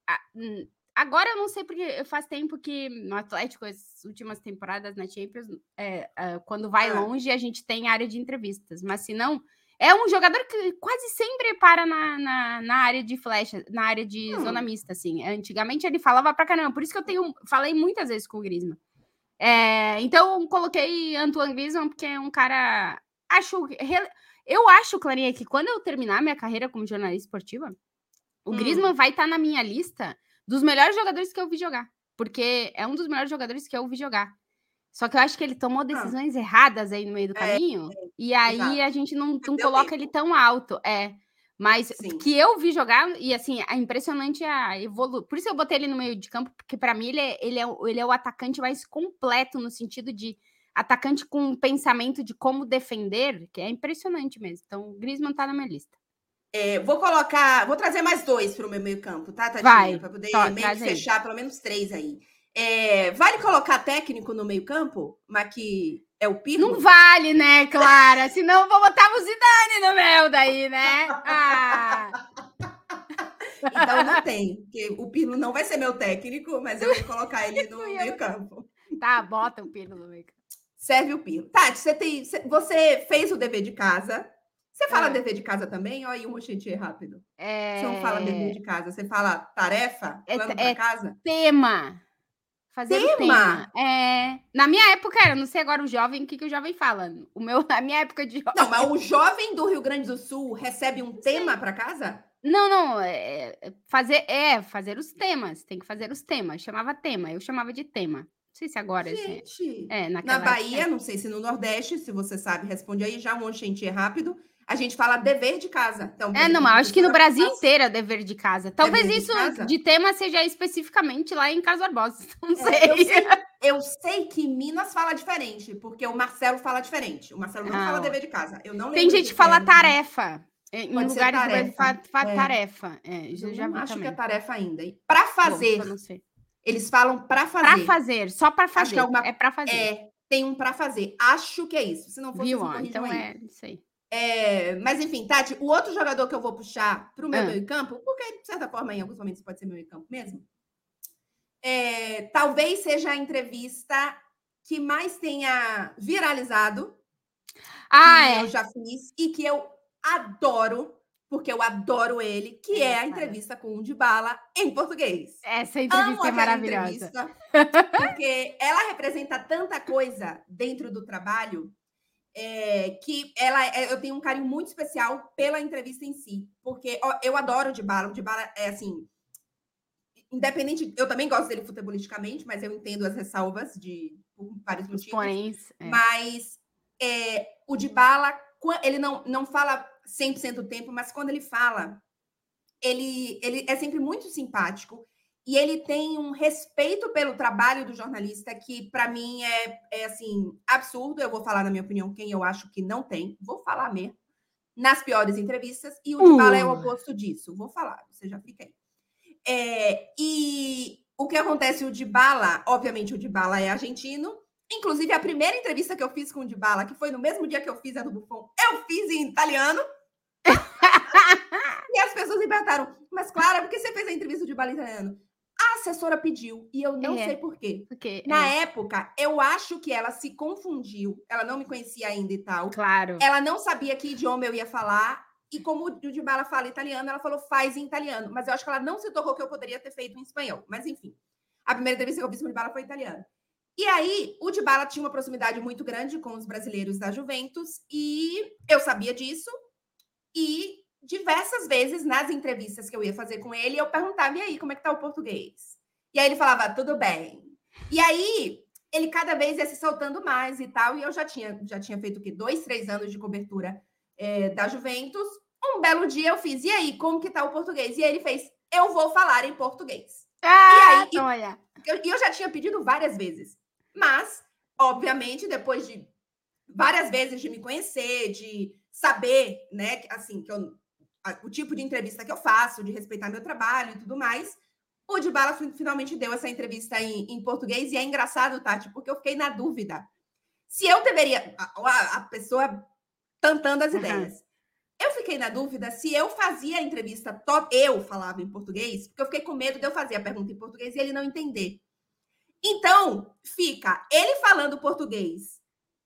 Agora eu não sei porque faz tempo que no Atlético, as últimas temporadas na Champions, é, é, quando vai ah. longe, a gente tem área de entrevistas. Mas se não, é um jogador que quase sempre para na, na, na área de flecha, na área de hum. zona mista, assim. Antigamente ele falava pra caramba, por isso que eu tenho, falei muitas vezes com o Griezmann. É, então coloquei Antoine Griezmann porque é um cara. Acho. Eu acho, Clarinha, que quando eu terminar minha carreira como jornalista esportiva, o hum. Griezmann vai estar tá na minha lista dos melhores jogadores que eu vi jogar. Porque é um dos melhores jogadores que eu vi jogar. Só que eu acho que ele tomou decisões ah. erradas aí no meio do é, caminho. É, é, e aí exato. a gente não, não coloca tempo. ele tão alto. É. Mas Sim. que eu vi jogar, e assim, é impressionante a evolução. Por isso eu botei ele no meio de campo, porque para mim ele é, ele, é, ele é o atacante mais completo no sentido de atacante com pensamento de como defender, que é impressionante mesmo. Então, o Griezmann tá na minha lista. É, vou colocar, vou trazer mais dois para o meu meio campo, tá, Tadinha? Para poder Tó, meio fechar pelo menos três aí. É, vale colocar técnico no meio campo, mas que é o Pirlo? Não vale, né, Clara? Senão vou botar o Zidane no meu daí, né? Ah. então não tem, porque o Pirlo não vai ser meu técnico, mas eu vou colocar ele no meio campo. Tá, bota o Pirlo no meio campo. Serve o Pirlo. Tati, você, tem, você fez o dever de casa, você fala é. dever de casa também? Olha aí um rochetinho rápido. É... Você não fala dever de casa, você fala tarefa? É, é casa? tema. Fazer tema? tema. É, na minha época era, não sei agora o jovem, o que, que o jovem fala. O meu, na minha época de jovem. Não, mas o jovem do Rio Grande do Sul recebe um tema para casa? Não, não, é, é, fazer é fazer os temas, tem que fazer os temas. Chamava tema, eu chamava de tema. Não sei se agora. Assim, gente, é, na Bahia, não sei se no Nordeste, se você sabe, responde aí já um monte rápido a gente fala dever de casa. Então, é, não, acho que no Brasil inteiro é dever de casa. Talvez dever isso de, de, tema seja especificamente lá em Carlos Barbosa. Não sei. É, eu, sei eu sei que Minas fala diferente, porque o Marcelo fala diferente. O Marcelo não ah, fala dever de casa. Eu não Tem gente que fala tarefa. Em Pode lugares tarefa. Fa, é. tarefa. É, eu já acho também. que é tarefa ainda. Para fazer. Bom, eles falam para fazer. Para fazer, só para fazer. É, alguma... é para fazer. É, tem um para fazer. Acho que é isso. Se não for, Viu? Assim, então aí. é isso aí. É, mas enfim, Tati, o outro jogador que eu vou puxar para o meu ah. meio campo, porque de certa forma em alguns momentos pode ser meu meio campo mesmo, é, talvez seja a entrevista que mais tenha viralizado. Ah, é. Eu já fiz e que eu adoro, porque eu adoro ele, que é, é a entrevista com o Dybala em português. Essa entrevista Amo é maravilhosa. Entrevista, porque ela representa tanta coisa dentro do trabalho é, que ela, é, eu tenho um carinho muito especial pela entrevista em si, porque ó, eu adoro o Dybala, o Dybala é assim, independente, eu também gosto dele futebolisticamente, mas eu entendo as ressalvas de por vários motivos. Porém, é. Mas é, o Dybala, ele não, não fala 100% do tempo, mas quando ele fala, ele, ele é sempre muito simpático e ele tem um respeito pelo trabalho do jornalista que, para mim, é, é assim absurdo. Eu vou falar, na minha opinião, quem eu acho que não tem. Vou falar mesmo. Nas piores entrevistas. E o uh. Dybala é o oposto disso. Vou falar, você já fica aí. É, e o que acontece, o Dybala, obviamente o Dybala é argentino. Inclusive, a primeira entrevista que eu fiz com o Dybala, que foi no mesmo dia que eu fiz a do Buffon, eu fiz em italiano. e as pessoas me perguntaram, mas Clara, por que você fez a entrevista de Dybala em italiano? A assessora pediu e eu não é. sei por quê. Porque, Na é. época, eu acho que ela se confundiu. Ela não me conhecia ainda e tal. Claro. Ela não sabia que idioma eu ia falar. E como o Dibala fala italiano, ela falou faz em italiano. Mas eu acho que ela não se tocou que eu poderia ter feito em espanhol. Mas enfim. A primeira entrevista que eu fiz com o Dibala foi italiano. E aí, o Dibala tinha uma proximidade muito grande com os brasileiros da Juventus. E eu sabia disso. E diversas vezes nas entrevistas que eu ia fazer com ele, eu perguntava: e aí, como é que tá o português? E aí ele falava: tudo bem. E aí ele cada vez ia se soltando mais e tal. E eu já tinha, já tinha feito o quê? Dois, três anos de cobertura é, da Juventus. Um belo dia eu fiz: e aí, como que tá o português? E aí ele fez: eu vou falar em português. Ah, e aí, olha. E eu, eu já tinha pedido várias vezes. Mas, obviamente, depois de várias vezes de me conhecer, de saber, né, assim, que eu o tipo de entrevista que eu faço, de respeitar meu trabalho e tudo mais. O Dibala finalmente deu essa entrevista em, em, português e é engraçado, Tati, porque eu fiquei na dúvida se eu deveria. A, a pessoa tantando as uhum. ideias. Eu fiquei na dúvida se eu fazia a entrevista top, eu falava em português, porque eu fiquei com medo de eu fazer a pergunta em português e ele não entender. Então, fica ele falando português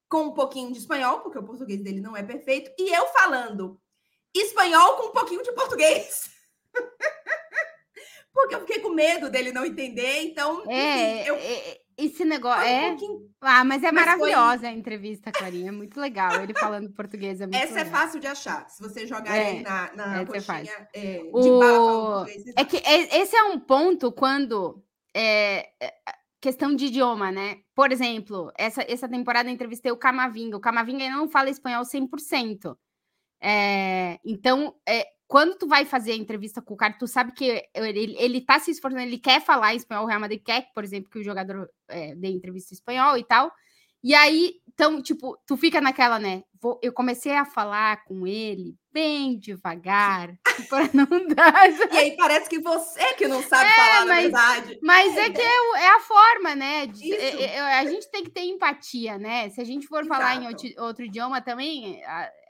com um pouquinho de espanhol, porque o português dele não é perfeito, e eu falando espanhol com um pouquinho de português. Porque eu fiquei com medo dele não entender, então. É, enfim, eu... É, é, esse negócio. É... Um ah, mas é mas maravilhosa foi... a entrevista, Clarinha. É muito legal. Ele falando português. É muito Essa é legal. é fácil de achar. Se você jogar é, aí na, na coxinha é, de o... É que esse é um ponto quando. É, questão de idioma, né? Por exemplo, essa, essa temporada eu entrevistei o Camavinga. O Camavinga não fala espanhol 100%. É, então, é, quando tu vai fazer a entrevista com o cara, tu sabe que ele, ele tá se esforçando, ele quer falar espanhol, o Real Madrid quer, por exemplo, que o jogador é, dê entrevista em espanhol e tal. E aí, então, tipo, tu fica naquela, né? Vou, eu comecei a falar com ele bem devagar, para não dar. E aí parece que você que não sabe é, falar, mas, na verdade. Mas é, é que é, é, a forma, né? De, é, é, a gente tem que ter empatia, né? Se a gente for Exato. falar em outro, outro, idioma também,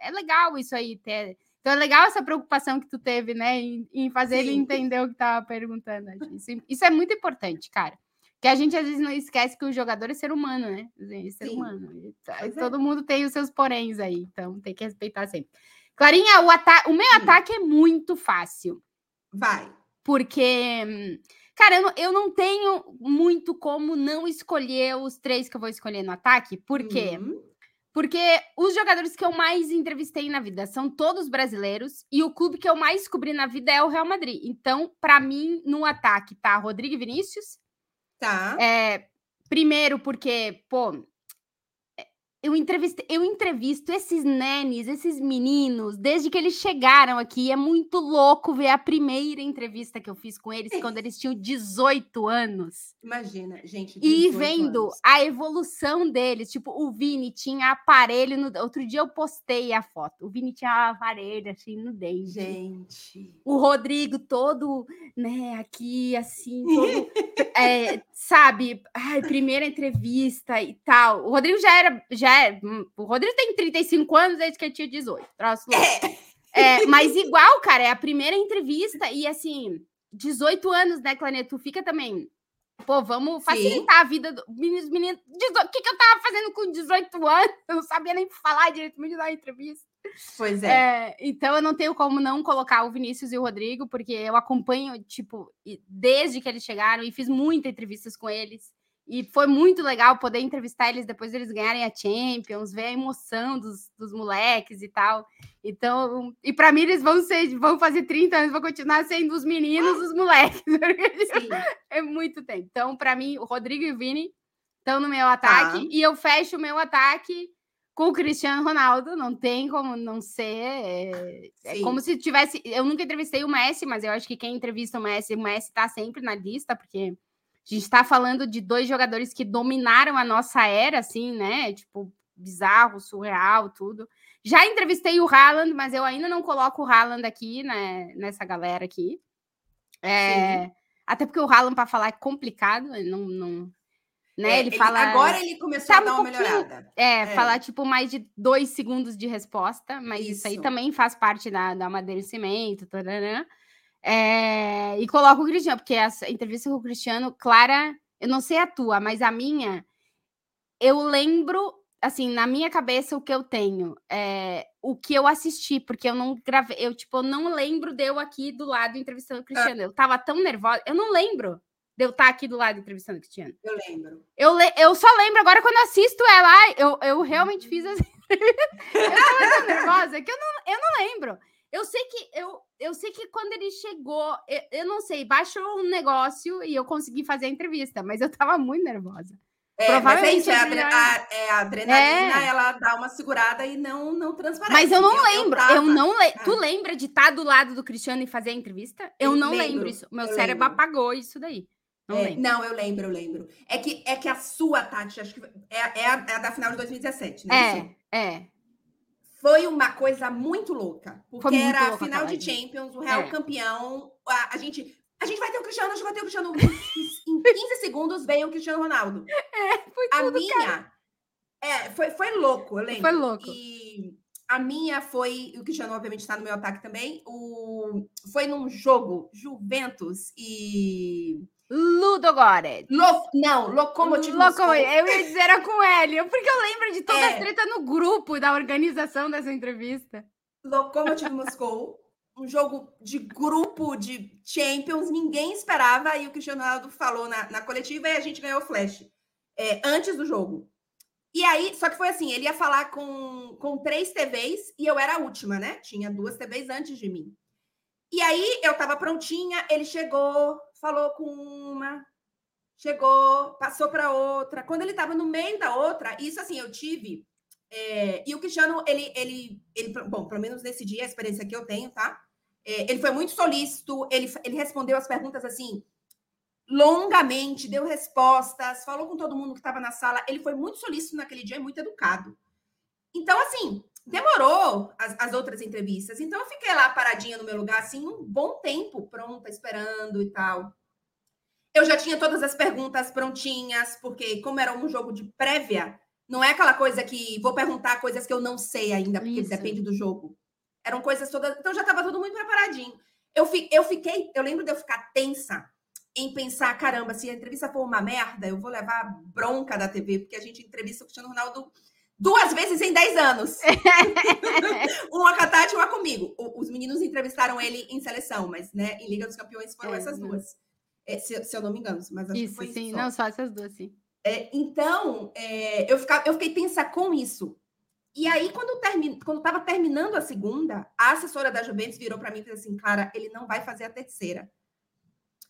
é legal isso aí ter. Então é legal essa preocupação que tu teve, né? Em, em fazer Sim. ele entender o que tava perguntando. Isso, isso é muito importante, cara. Que a gente às vezes não esquece que o jogador é ser humano, né? É ser Sim. humano. Tá, todo é. mundo tem os seus poréns aí, então tem que respeitar sempre. Clarinha, o, o meu ataque é muito fácil. Vai. Porque, Cara, eu não, eu não tenho muito como não escolher os três que eu vou escolher no ataque. Por quê? Uhum. Porque os jogadores que eu mais entrevistei na vida são todos brasileiros e o clube que eu mais cobri na vida é o Real Madrid. Então, para mim, no ataque tá Rodrigo Vinícius. Tá. É, primeiro porque, pô, eu entrevisto, eu entrevisto esses nenes, esses meninos, desde que eles chegaram aqui. É muito louco ver a primeira entrevista que eu fiz com eles quando eles tinham 18 anos. Imagina, gente. E 18 vendo anos. a evolução deles. Tipo, o Vini tinha aparelho no. Outro dia eu postei a foto. O Vini tinha aparelho assim no dente. Gente. O Rodrigo todo, né, aqui, assim, todo, é, sabe, ai, primeira entrevista e tal. O Rodrigo já era, já é, hum, o Rodrigo tem 35 anos desde que ele tinha 18, troço louco. É, mas igual, cara, é a primeira entrevista e, assim, 18 anos, né, Claneto, tu fica também... Pô, vamos facilitar a vida do meninos, meninos. 18 O que, que eu tava fazendo com 18 anos? Eu não sabia nem falar direito, me dar uma entrevista. Pois é. É, então eu não tenho como não colocar o Vinícius e o Rodrigo, porque eu acompanho, tipo, desde que eles chegaram e fiz muitas entrevistas com eles. E foi muito legal poder entrevistar eles depois deles ganharem a Champions, ver a emoção dos, dos moleques e tal. Então, e para mim eles vão ser, vão fazer 30 anos, vão continuar sendo os meninos, os moleques. É muito tempo. Então, para mim, o Rodrigo e o Vini estão no meu ataque e eu fecho o meu ataque com o Cristiano Ronaldo. Não tem como não ser. É, é Sim. como se tivesse. Eu nunca entrevistei o Messi, mas eu acho que quem entrevista o Messi, o Messi tá sempre na lista, porque a gente está falando de dois jogadores que dominaram a nossa era, assim, né? Tipo, bizarro, surreal, tudo. Já entrevistei o Haaland, mas eu ainda não coloco o Haaland aqui, né, nessa galera aqui. É, até porque o Haaland, para falar, é complicado, ele não. não né, É, ele, fala. Agora ele começou Tá a um dar uma pouquinho- melhorada. É, É. falar tipo mais de dois segundos de resposta, mas isso, aí Isso. também faz parte da, do amadurecimento, tarará. É, e coloca o Cristiano, porque a entrevista com o Cristiano, Clara, eu não sei a tua, mas a minha, eu lembro, assim, na minha cabeça, o que eu tenho, é, o que eu assisti, porque eu não gravei, eu, tipo, eu não lembro de eu aqui do lado entrevistando o Cristiano. Eu tava tão nervosa, eu não lembro de eu estar aqui do lado entrevistando o Cristiano. Eu lembro. Eu, le- eu só lembro agora quando eu assisto ela. Eu, eu realmente fiz assim. eu tava tão nervosa que eu não, eu não lembro. Eu sei que eu, eu sei que quando ele chegou, eu, eu não sei, baixou um negócio e eu consegui fazer a entrevista, mas eu tava muito nervosa. É, mas é Provavelmente isso, é a, adre- já- a- é a adrenalina, É. ela dá uma segurada e não, não transparece. Mas eu não lembro. Eu, tava- não le... Ah. Tu lembra de estar do lado do Cristiano e fazer a entrevista? Eu Eu não lembro, lembro isso. Meu eu cérebro lembro. apagou isso daí. Não É, não, eu lembro, eu lembro. É que, é que a sua, Tati, acho que é, é, a, é a da final de 2017, né? É, é. Foi uma coisa muito louca. Porque Foi muito era a final de. Champions, o Real É. campeão. A, a gente. A gente vai ter o Cristiano, a gente vai ter o Cristiano. em 15 segundos veio o Cristiano Ronaldo. Foi A tudo, minha. É, foi, foi louco, eu lembro. Foi louco. E a minha foi. O Cristiano, obviamente, está no meu ataque também. O, foi num jogo Juventus e. Ludo Goretz. Lo, não, Lokomotiv Louco, Moscou. eu ia dizer era com ele, porque eu lembro de toda É. a treta no grupo da organização dessa entrevista. Lokomotiv Moscou, um jogo de grupo de Champions, ninguém esperava, e o Cristiano Ronaldo falou na, na coletiva e a gente ganhou o flash é, antes do jogo. E aí, só que foi assim, ele ia falar com, com três TVs e eu era a última, né? Tinha duas TVs antes de mim. E aí eu tava prontinha, ele chegou, falou com uma, chegou, passou para outra. Quando ele tava no meio da outra, isso assim, eu tive é, e o Cristiano, ele, ele, ele, bom, pelo menos nesse dia, a experiência que eu tenho, tá? É, ele foi muito solícito, ele, ele respondeu as perguntas assim, longamente, deu respostas, falou com todo mundo que estava na sala. Ele foi muito solícito naquele dia e muito educado. Então, assim, demorou as, as outras entrevistas. Então, eu fiquei lá paradinha no meu lugar, assim, um bom tempo, pronta, esperando e tal. Eu já tinha todas as perguntas prontinhas, porque, como era um jogo de prévia, não é aquela coisa que vou perguntar coisas que eu não sei ainda, porque Isso. depende do jogo. Eram coisas todas. Então já estava tudo muito preparadinho. Eu, fi, eu fiquei, eu lembro de eu ficar tensa em pensar, caramba, se a entrevista for uma merda, eu vou levar bronca da TV, porque a gente entrevista o Cristiano Ronaldo duas vezes em 10 anos. uma com a Tati uma comigo. O- os meninos entrevistaram ele em seleção, mas né, em Liga dos Campeões foram É, essas não. duas. É, se, se, eu não me engano, mas acho isso, que foi sim. Isso, não, só essas duas, sim. É, então, é, eu, fica, eu fiquei tensa com isso. E aí, quando eu quando estava terminando a segunda, a assessora da Juventus virou para mim e disse assim, cara, ele não vai fazer a terceira.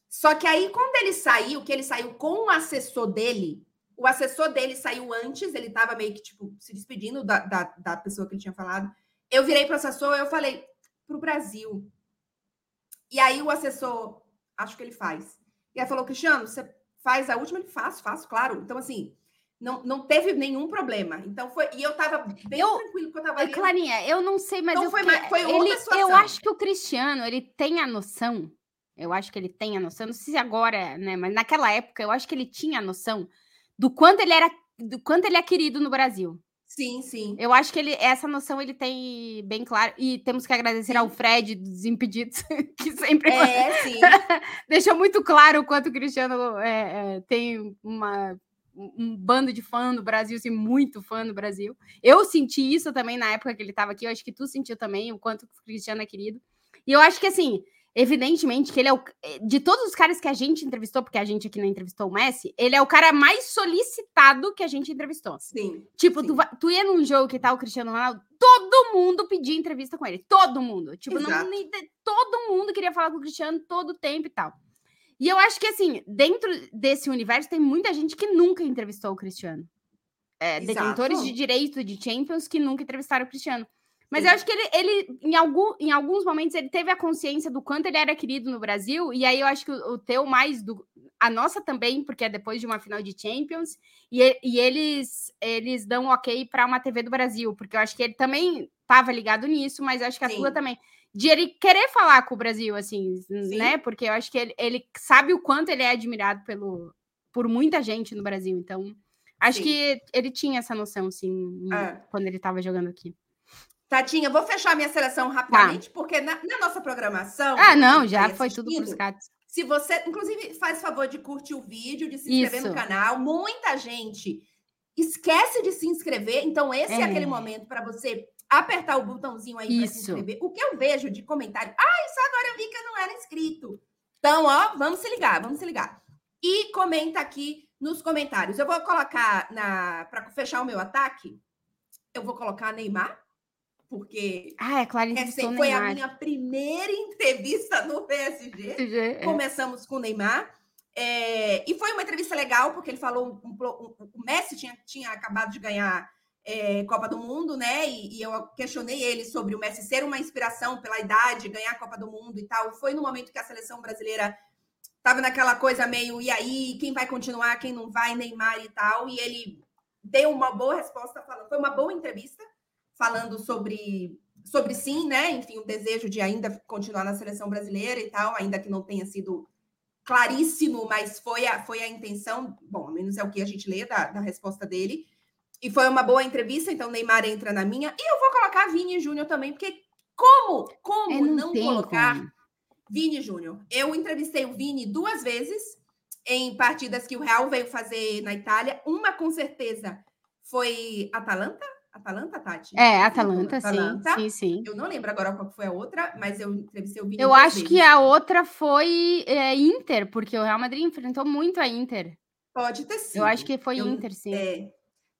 Só que aí, quando ele saiu, que ele saiu com o assessor dele, o assessor dele saiu antes, ele estava meio que, tipo, se despedindo da, da, da pessoa que ele tinha falado. Eu virei para o assessor e eu falei, para o Brasil. E aí o assessor, acho que ele faz. E aí falou, Cristiano, você faz a última? Ele faz, faço, claro. Então, assim, não, não teve nenhum problema. Então foi. E eu tava bem eu, tranquilo porque eu tava ali. Clarinha, eu não sei, mas então, eu, foi, foi ele, eu acho que o Cristiano, ele tem a noção. Eu acho que ele tem a noção, não sei se agora, né? Mas naquela época eu acho que ele tinha a noção do quanto ele era, do quanto ele é querido no Brasil. Sim, sim. Eu acho que ele, essa noção ele tem bem claro. E temos que agradecer sim. ao Fred dos Impedidos, que sempre é, sim. deixou muito claro o quanto o Cristiano é, é, tem uma, um bando de fã no Brasil, assim, muito fã no Brasil. Eu senti isso também na época que ele estava aqui. Eu acho que tu sentiu também o quanto o Cristiano é querido. E eu acho que assim, evidentemente que ele é o. Eh, de todos os caras que a gente entrevistou, porque a gente aqui não entrevistou o Messi, ele é o cara mais solicitado que a gente entrevistou. Sim. Tipo, sim. Tu, tu ia num jogo que tá o Cristiano Ronaldo, todo mundo pedia entrevista com ele. Todo mundo. Tipo, não, todo mundo queria falar com o Cristiano todo o tempo e tal. E eu acho que, assim, dentro desse universo, tem muita gente que nunca entrevistou o Cristiano. É, detentores de direito de Champions que nunca entrevistaram o Cristiano. Mas Sim. eu acho que ele, ele em, algum, em alguns momentos, ele teve a consciência do quanto ele era querido no Brasil, e aí eu acho que o, o teu mais, do, a nossa também, porque é depois de uma final de Champions, e, e eles, eles dão ok para uma TV do Brasil, porque eu acho que ele também estava ligado nisso, mas acho que a Sim. tua também. De ele querer falar com o Brasil, assim, Sim. né? Porque eu acho que ele, ele sabe o quanto ele é admirado pelo, por muita gente no Brasil, então. Acho que ele tinha essa noção, sim, é. quando ele estava jogando aqui. Tatinha, vou fechar minha seleção rapidamente, tá. porque na, na, nossa programação. Ah, não, já foi tudo para os gatos. Se você, inclusive, faz favor de curtir o vídeo, de se inscrever Isso. no canal. Muita gente esquece de se inscrever, então esse é, é aquele momento para você apertar o botãozinho aí para se inscrever. O que eu vejo de comentário, ah, isso agora eu vi que eu não era inscrito. Então, ó, vamos se ligar, vamos se ligar. E comenta aqui nos comentários. Eu vou colocar na para fechar o meu ataque, eu vou colocar Neymar porque ah, é claro, essa foi a minha primeira entrevista no PSG. é. Começamos com o Neymar. É, e foi uma entrevista legal, porque ele falou: um, um, um, o Messi tinha, tinha acabado de ganhar é, Copa do Mundo, né? E, e, eu questionei ele sobre o Messi ser uma inspiração pela idade, ganhar a Copa do Mundo e tal. Foi no momento que a seleção brasileira estava naquela coisa meio, e aí, quem vai continuar, quem não vai, Neymar e tal. E ele deu uma boa resposta, falando, foi uma boa entrevista falando sobre, sobre sim, né? Enfim, o desejo de ainda continuar na seleção brasileira e tal, ainda que não tenha sido claríssimo, mas foi a, foi a intenção, bom, ao menos é o que a gente lê da, da resposta dele. E foi uma boa entrevista, então Neymar entra na minha. E eu vou colocar Vini Júnior também, porque como, como é, não, não colocar como. Vini Júnior? Eu entrevistei o Vini duas vezes em partidas que o Real veio fazer na Itália. Uma, com certeza, foi Atalanta, Atalanta, Tati? É, Atalanta, Atalanta, sim, sim, sim. Eu não lembro agora qual foi a outra, mas eu entrevistei o Vini. Eu acho vezes. que a outra foi é, Inter, porque o Real Madrid enfrentou muito a Inter. Pode ter sido. Eu acho que foi eu, Inter, sim. É,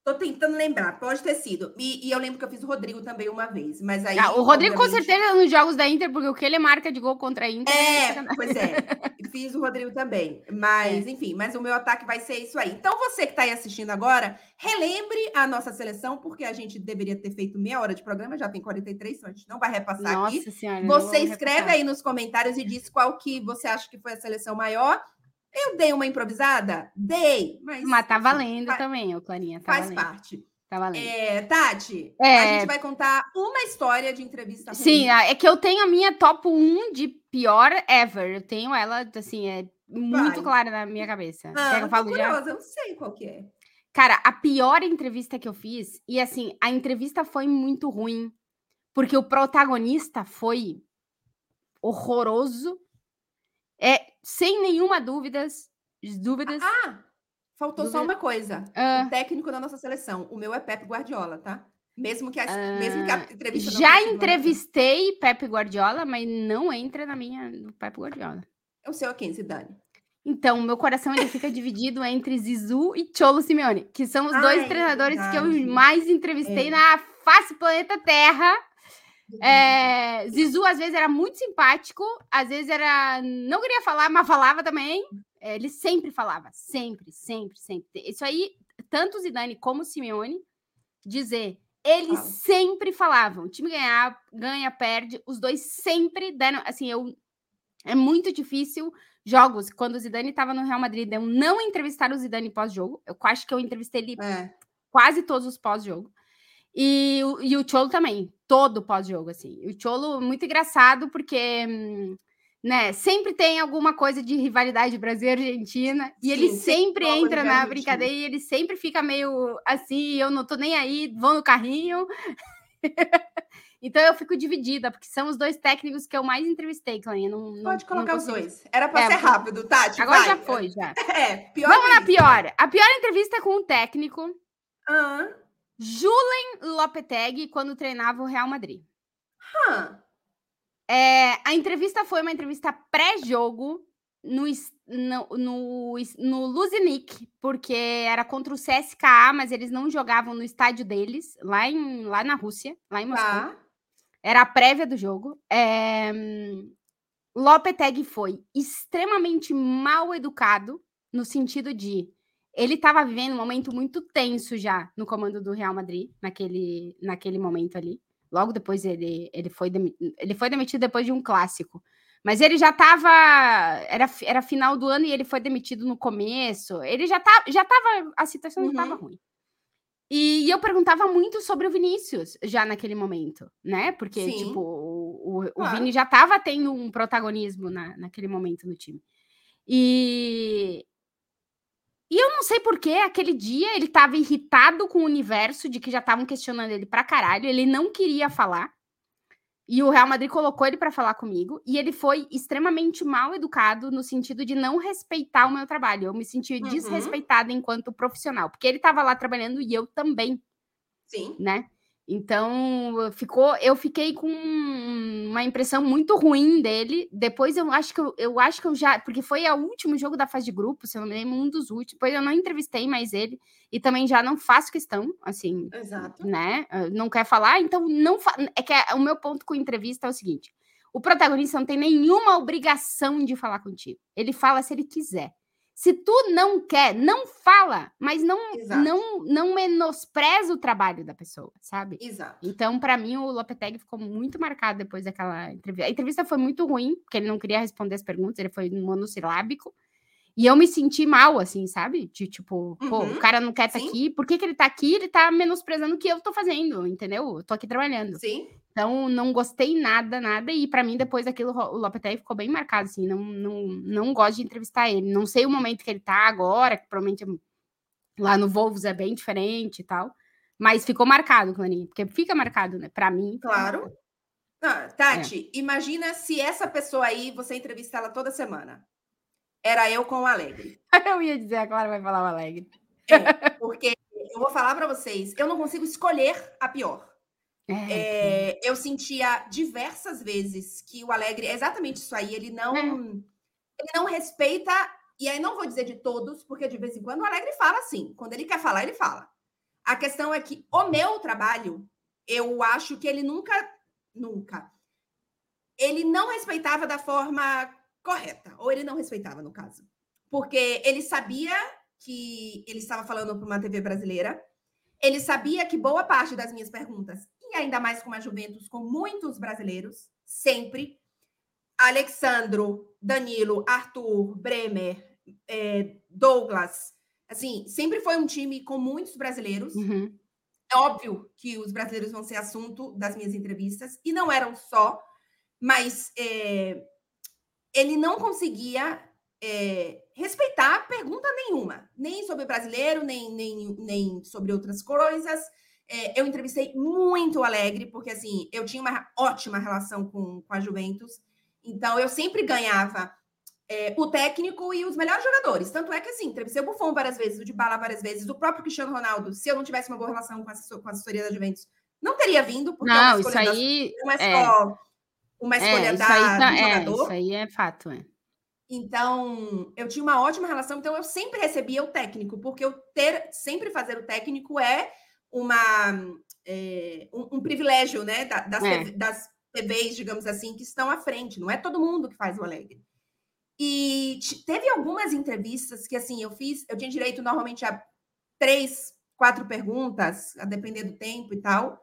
Tô tentando lembrar, pode ter sido. E, e, eu lembro que eu fiz o Rodrigo também uma vez, mas aí. Ah, o Rodrigo, obviamente... com certeza, nos jogos da Inter, porque o que ele marca de gol contra a Inter. É, é pois é. fiz o Rodrigo também. Mas, é. enfim, mas o meu ataque vai ser isso aí. Então, você que está aí assistindo agora, relembre a nossa seleção, porque a gente deveria ter feito meia hora de programa, já tem 43, então a gente não vai repassar nossa aqui. Senhora, você escreve repassar. aí nos comentários e diz qual que você acha que foi a seleção maior. Eu dei uma improvisada? Dei, mas. Mas tá valendo faz, também, ô Clarinha. Tá faz valendo. parte. Tá valendo. É, Tati, é... a gente vai contar uma história de entrevista. Ruim. Sim, é que eu tenho a minha top 1 de pior ever. Eu tenho ela, assim, é muito vai. clara na minha cabeça. Ah, Quer que eu falo curiosa, já? eu não sei qual que é. Cara, a pior entrevista que eu fiz, e assim, a entrevista foi muito ruim, porque o protagonista foi horroroso, é sem nenhuma dúvidas, dúvidas. Ah, Faltou só uma coisa. Uh, o técnico da nossa seleção. O meu é Pepe Guardiola, tá? Mesmo que a, uh, mesmo que a entrevista. Já entrevistei Pepe Guardiola, mas não entra na minha do Pepe Guardiola. É o seu a quem, Zidane? Então, meu coração ele fica dividido entre Zizu e Cholo Simeone, que são os Ai, dois é treinadores que verdade. eu mais entrevistei É. na face planeta Terra. É, Zizu às vezes era muito simpático, às vezes era não queria falar, mas falava também. É, ele sempre falava, sempre, sempre, sempre. Isso aí, tanto o Zidane como o Simeone dizer, eles Fala. sempre falavam, o time ganhar, ganha, perde, os dois sempre deram, assim, eu é muito difícil jogos quando o Zidane estava no Real Madrid, eu não entrevistar o Zidane pós-jogo. Eu acho que eu entrevistei ele É. quase todos os pós-jogo. E, o- e o Cholo também, todo pós-jogo, assim. O Cholo, muito engraçado, porque, né, sempre tem alguma coisa de rivalidade Brasil e Argentina, e ele Sim, sempre entra na brincadeira e ele sempre fica meio assim, eu não tô nem aí, vou no carrinho. então eu fico dividida, porque são os dois técnicos que eu mais entrevistei, Clarinha. Não, não- Pode não colocar os consigo- dois. Era pra É, ser rápido, Tati. Agora vai. já foi, já. É, pior Vamos na pior. A pior entrevista é com o técnico Ah, Julen Lopetegui, quando treinava o Real Madrid. ah, É, a entrevista foi uma entrevista pré-jogo no, no, no, no Luzinic, porque era contra o CSKA, mas eles não jogavam no estádio deles, lá, em, lá na Rússia, lá em Moscou. tá. Era a prévia do jogo. É, Lopetegui foi extremamente mal educado, no sentido de ele estava vivendo um momento muito tenso já no comando do Real Madrid, naquele, naquele momento ali. Logo depois ele, ele, foi ele foi demitido depois de um clássico. Mas ele já estava. Era, era final do ano e ele foi demitido no começo. Ele já estava. Já tava, a situação já estava Uhum. ruim. E, e eu perguntava muito sobre o Vinícius já naquele momento, né? Porque, Sim. tipo, o, o, o Claro. Vini já estava tendo um protagonismo na, naquele momento no time. E. E eu não sei por que aquele dia ele estava irritado com o universo de que já estavam questionando ele pra caralho, ele não queria falar. E o Real Madrid colocou ele para falar comigo, e ele foi extremamente mal educado no sentido de não respeitar o meu trabalho. Eu me senti Uhum. desrespeitada enquanto profissional, porque ele estava lá trabalhando e eu também Sim. né? Então, ficou, eu fiquei com uma impressão muito ruim dele. Depois eu acho que eu, eu acho que eu já, porque foi o último jogo da fase de grupo, se eu não me lembro, um dos últimos. Depois eu não entrevistei mais ele e também já não faço questão, assim, Exato. né? ah, Não quer falar, então não fa... é que é- o meu ponto com entrevista é o seguinte: o protagonista não tem nenhuma obrigação de falar contigo. Ele fala se ele quiser. Se tu não quer, não fala, mas não Exato. não não menospreza o trabalho da pessoa, sabe? Exato. Então, para mim, o Lopetegui ficou muito marcado depois daquela entrevista. A entrevista foi muito ruim, porque ele não queria responder as perguntas, ele foi monossilábico. E eu me senti mal, assim, sabe? De tipo, pô, Uhum, o cara não quer estar sim. aqui, por que, que ele tá aqui? Ele tá menosprezando o que eu tô fazendo, entendeu? Eu tô aqui trabalhando. Sim. Então, não gostei nada, nada. E para mim, depois daquilo, o Lopetegui ficou bem marcado, assim. Não, não, não gosto de entrevistar ele. Não sei o momento que ele tá agora, que provavelmente lá no Volvos é bem diferente e tal. Mas ficou marcado, Clarinha. Porque fica marcado, né? Para mim. Claro. Ah, É. Tati, imagina se essa pessoa aí, você entrevista ela toda semana. Era eu com o Alegre. Eu ia dizer, a Clara vai falar o Alegre. É, porque eu vou falar para vocês, eu não consigo escolher a pior. É, É, eu sentia diversas vezes que o Alegre é exatamente isso aí. Ele não, É. ele não respeita. E aí não vou dizer de todos, porque de vez em quando o Alegre fala assim. Quando ele quer falar, ele fala. A questão é que o meu trabalho, eu acho que ele nunca, nunca, ele não respeitava da forma correta, ou ele não respeitava no caso, porque ele sabia que ele estava falando para uma TV brasileira. Ele sabia que boa parte das minhas perguntas, e ainda mais com a Juventus, com muitos brasileiros, sempre, Alexandro, Danilo, Arthur, Bremer, eh, Douglas, assim, sempre foi um time com muitos brasileiros. Uhum. É óbvio que os brasileiros vão ser assunto das minhas entrevistas, e não eram só, mas eh, ele não conseguia eh, respeitar pergunta nenhuma, nem sobre brasileiro, nem, nem, nem sobre outras coisas. Eh, eu entrevistei muito o Alegre, porque assim, eu tinha uma ótima relação com, com a Juventus, então eu sempre ganhava eh, o técnico e os melhores jogadores. Tanto é que assim, entrevistei o Buffon várias vezes, o Dybala várias vezes, o próprio Cristiano Ronaldo, se eu não tivesse uma boa relação com a, assessoria da Juventus, não teria vindo, porque é uma Não, isso aí. é É, só uma escolha é, da, tá- do é, jogador. isso aí é fato, é. Então, eu tinha uma ótima relação, então eu sempre recebia o técnico, porque eu ter sempre fazer o técnico é uma é, um, um, privilégio, né, das, é. das TVs, digamos assim, que estão à frente. Não é todo mundo que faz o Alegre. E teve algumas entrevistas que, assim, eu fiz, eu tinha direito normalmente a três, quatro perguntas, a depender do tempo e tal,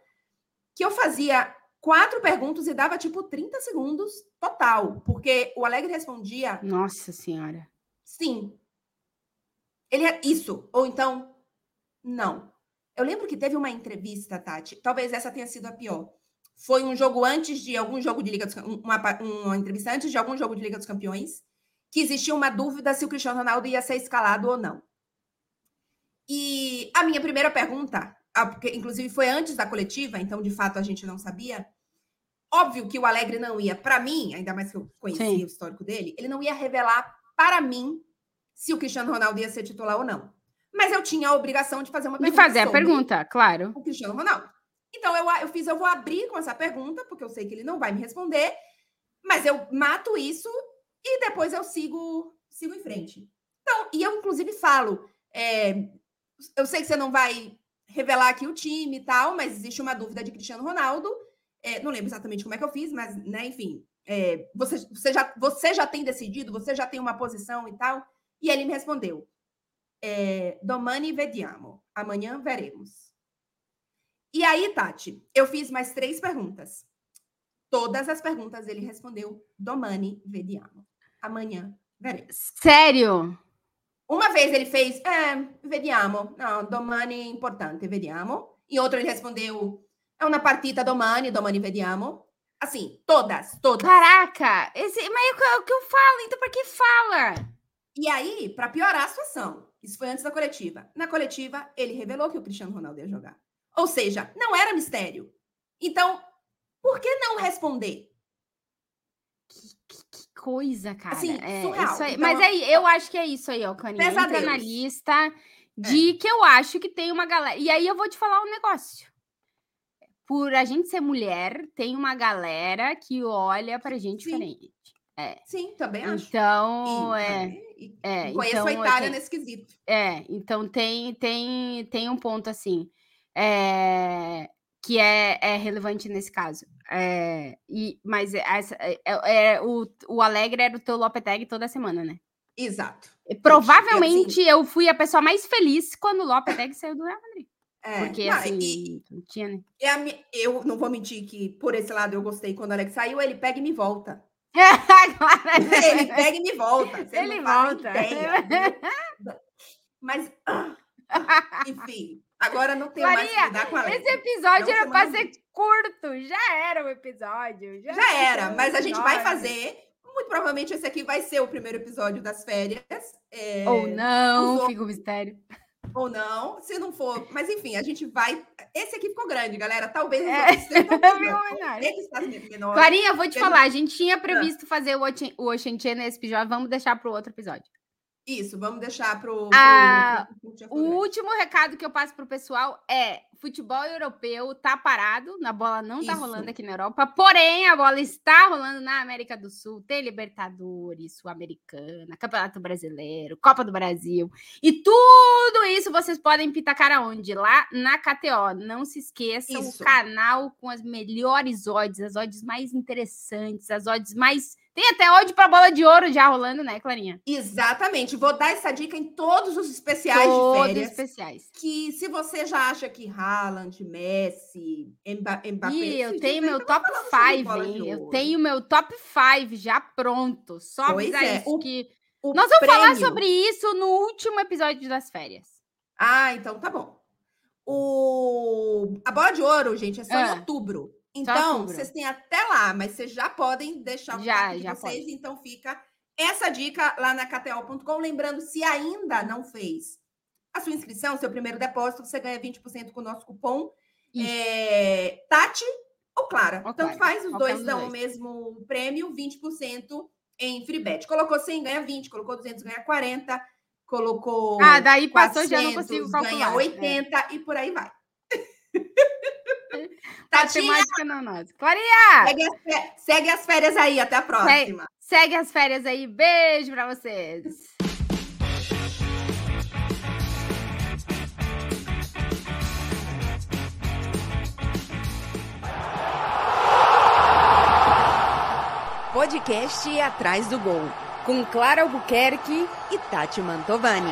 que eu fazia quatro perguntas e dava tipo 30 segundos total, porque o Alegre respondia. Nossa Senhora. Sim. Ele é isso, ou então, não. Eu lembro que teve uma entrevista, Tati, talvez essa tenha sido a pior. Foi um jogo antes de algum jogo de Liga dos uma, uma entrevista antes de algum jogo de Liga dos Campeões que existia uma dúvida se o Cristiano Ronaldo ia ser escalado ou não. E a minha primeira pergunta, porque inclusive foi antes da coletiva, então de fato a gente não sabia. Óbvio que o Alegre não ia, para mim, ainda mais que eu conhecia Sim. o histórico dele, ele não ia revelar para mim se o Cristiano Ronaldo ia ser titular ou não. Mas eu tinha a obrigação de fazer uma pergunta. De fazer a pergunta, claro. O Cristiano Ronaldo. Então eu, eu fiz, eu vou abrir com essa pergunta, porque eu sei que ele não vai me responder, mas eu mato isso e depois eu sigo, sigo em frente. Então, e eu, inclusive, falo: é, eu sei que você não vai revelar aqui o time e tal, mas existe uma dúvida de Cristiano Ronaldo. É, não lembro exatamente como é que eu fiz, mas, né, enfim, é, você, você, já, você já tem decidido, você já tem uma posição e tal. E ele me respondeu: é, Domani vediamo. Amanhã veremos. E aí, Tati, eu fiz mais três perguntas. Todas as perguntas ele respondeu: Domani vediamo amanhã veremos. Sério? Uma vez ele fez, é, vediamo. Não, domani importante, vediamo. E outro ele respondeu, é uma partita domani, domani vediamo. Assim, todas, todas. Caraca, esse, mas é o que eu falo, então para que fala? E aí, para piorar a situação, isso foi antes da coletiva. Na coletiva, ele revelou que o Cristiano Ronaldo ia jogar. Ou seja, não era mistério. Então, por que não responder? coisa, cara. Assim, é, surreal. Aí, então, mas aí, eu acho que é isso aí, ó, Caninha. Entra na lista é. de é. que eu acho que tem uma galera. E aí eu vou te falar um negócio. Por a gente ser mulher, tem uma galera que olha pra gente Sim. diferente. É. Sim, também acho. Então, e, é, e, é. Conheço então, a Itália nesse quesito. É, então tem, tem, tem um ponto assim. É, que é, é relevante nesse caso. É, e, mas essa, é, é, é, o, o Alegre era o teu Lopetegui toda semana, né? Exato. Provavelmente assim, eu fui a pessoa mais feliz quando o Lopetegui saiu do Real Madrid. É, Porque não, assim, e, não tinha, né? A, eu não vou mentir que por esse lado eu gostei quando o Alex saiu, ele pega e me volta. ele pega e me volta. Ele volta. Mas, enfim, Agora não Maria, mais que lidar com a Esse episódio era para ser curto. Já era o episódio. Já, já era, mas a gente vai fazer. Muito provavelmente esse aqui vai ser o primeiro episódio das férias. É, Ou não, fica o um mistério. Ou não, se não for. Mas enfim, a gente vai. Esse aqui ficou grande, galera. Talvez é. menor. Clarinha, vou te falar. A gente tinha previsto fazer o Oxentia nesse episódio. Vamos deixar para o outro episódio. Isso, vamos deixar para o. Ah, o último recado que eu passo para o pessoal é: futebol europeu tá parado, na bola não tá Isso. rolando aqui na Europa, porém a bola está rolando na América do Sul. Tem Libertadores, Sul-Americana, Campeonato Brasileiro, Copa do Brasil. E tudo isso vocês podem pitacar aonde? Lá na KTO. Não se esqueçam, isso. o canal com as melhores odds, as odds mais interessantes, as odds mais tem até ódio para bola de ouro já rolando, né, Clarinha? Exatamente. Vou dar essa dica em todos os especiais todos de férias. especiais. Que se você já acha que Haaland, Messi, Mbappé... Ih, eu tenho meu top 5, hein? Eu tenho meu top 5 já pronto. Só pois avisar é. isso o, que... O Nós vamos prêmio... falar sobre isso no último episódio das férias. Ah, então tá bom. O... A bola de ouro, gente, é só em outubro. Então, vocês têm até lá, mas vocês já podem deixar o já, de já vocês. Pode. Então, fica essa dica lá na KTO.com. Lembrando, se ainda não fez a sua inscrição, seu primeiro depósito, você ganha 20% com o nosso cupom é, Tati ou Clara. Ou Tanto faz, os dois dão o mesmo prêmio, 20% em free bet. Colocou 100, ganha 20. Colocou 200, ganha 40. Colocou Ah, daí passou, 400, já não consigo calcular. Ganha 80 é. e por aí vai. Tatinha, matemática não nossa. Clarinha! segue as, segue as férias aí. Até a próxima. Segue as férias aí. Beijo pra vocês. Podcast Atrás do Gol, com Clara Albuquerque e Tati Mantovani.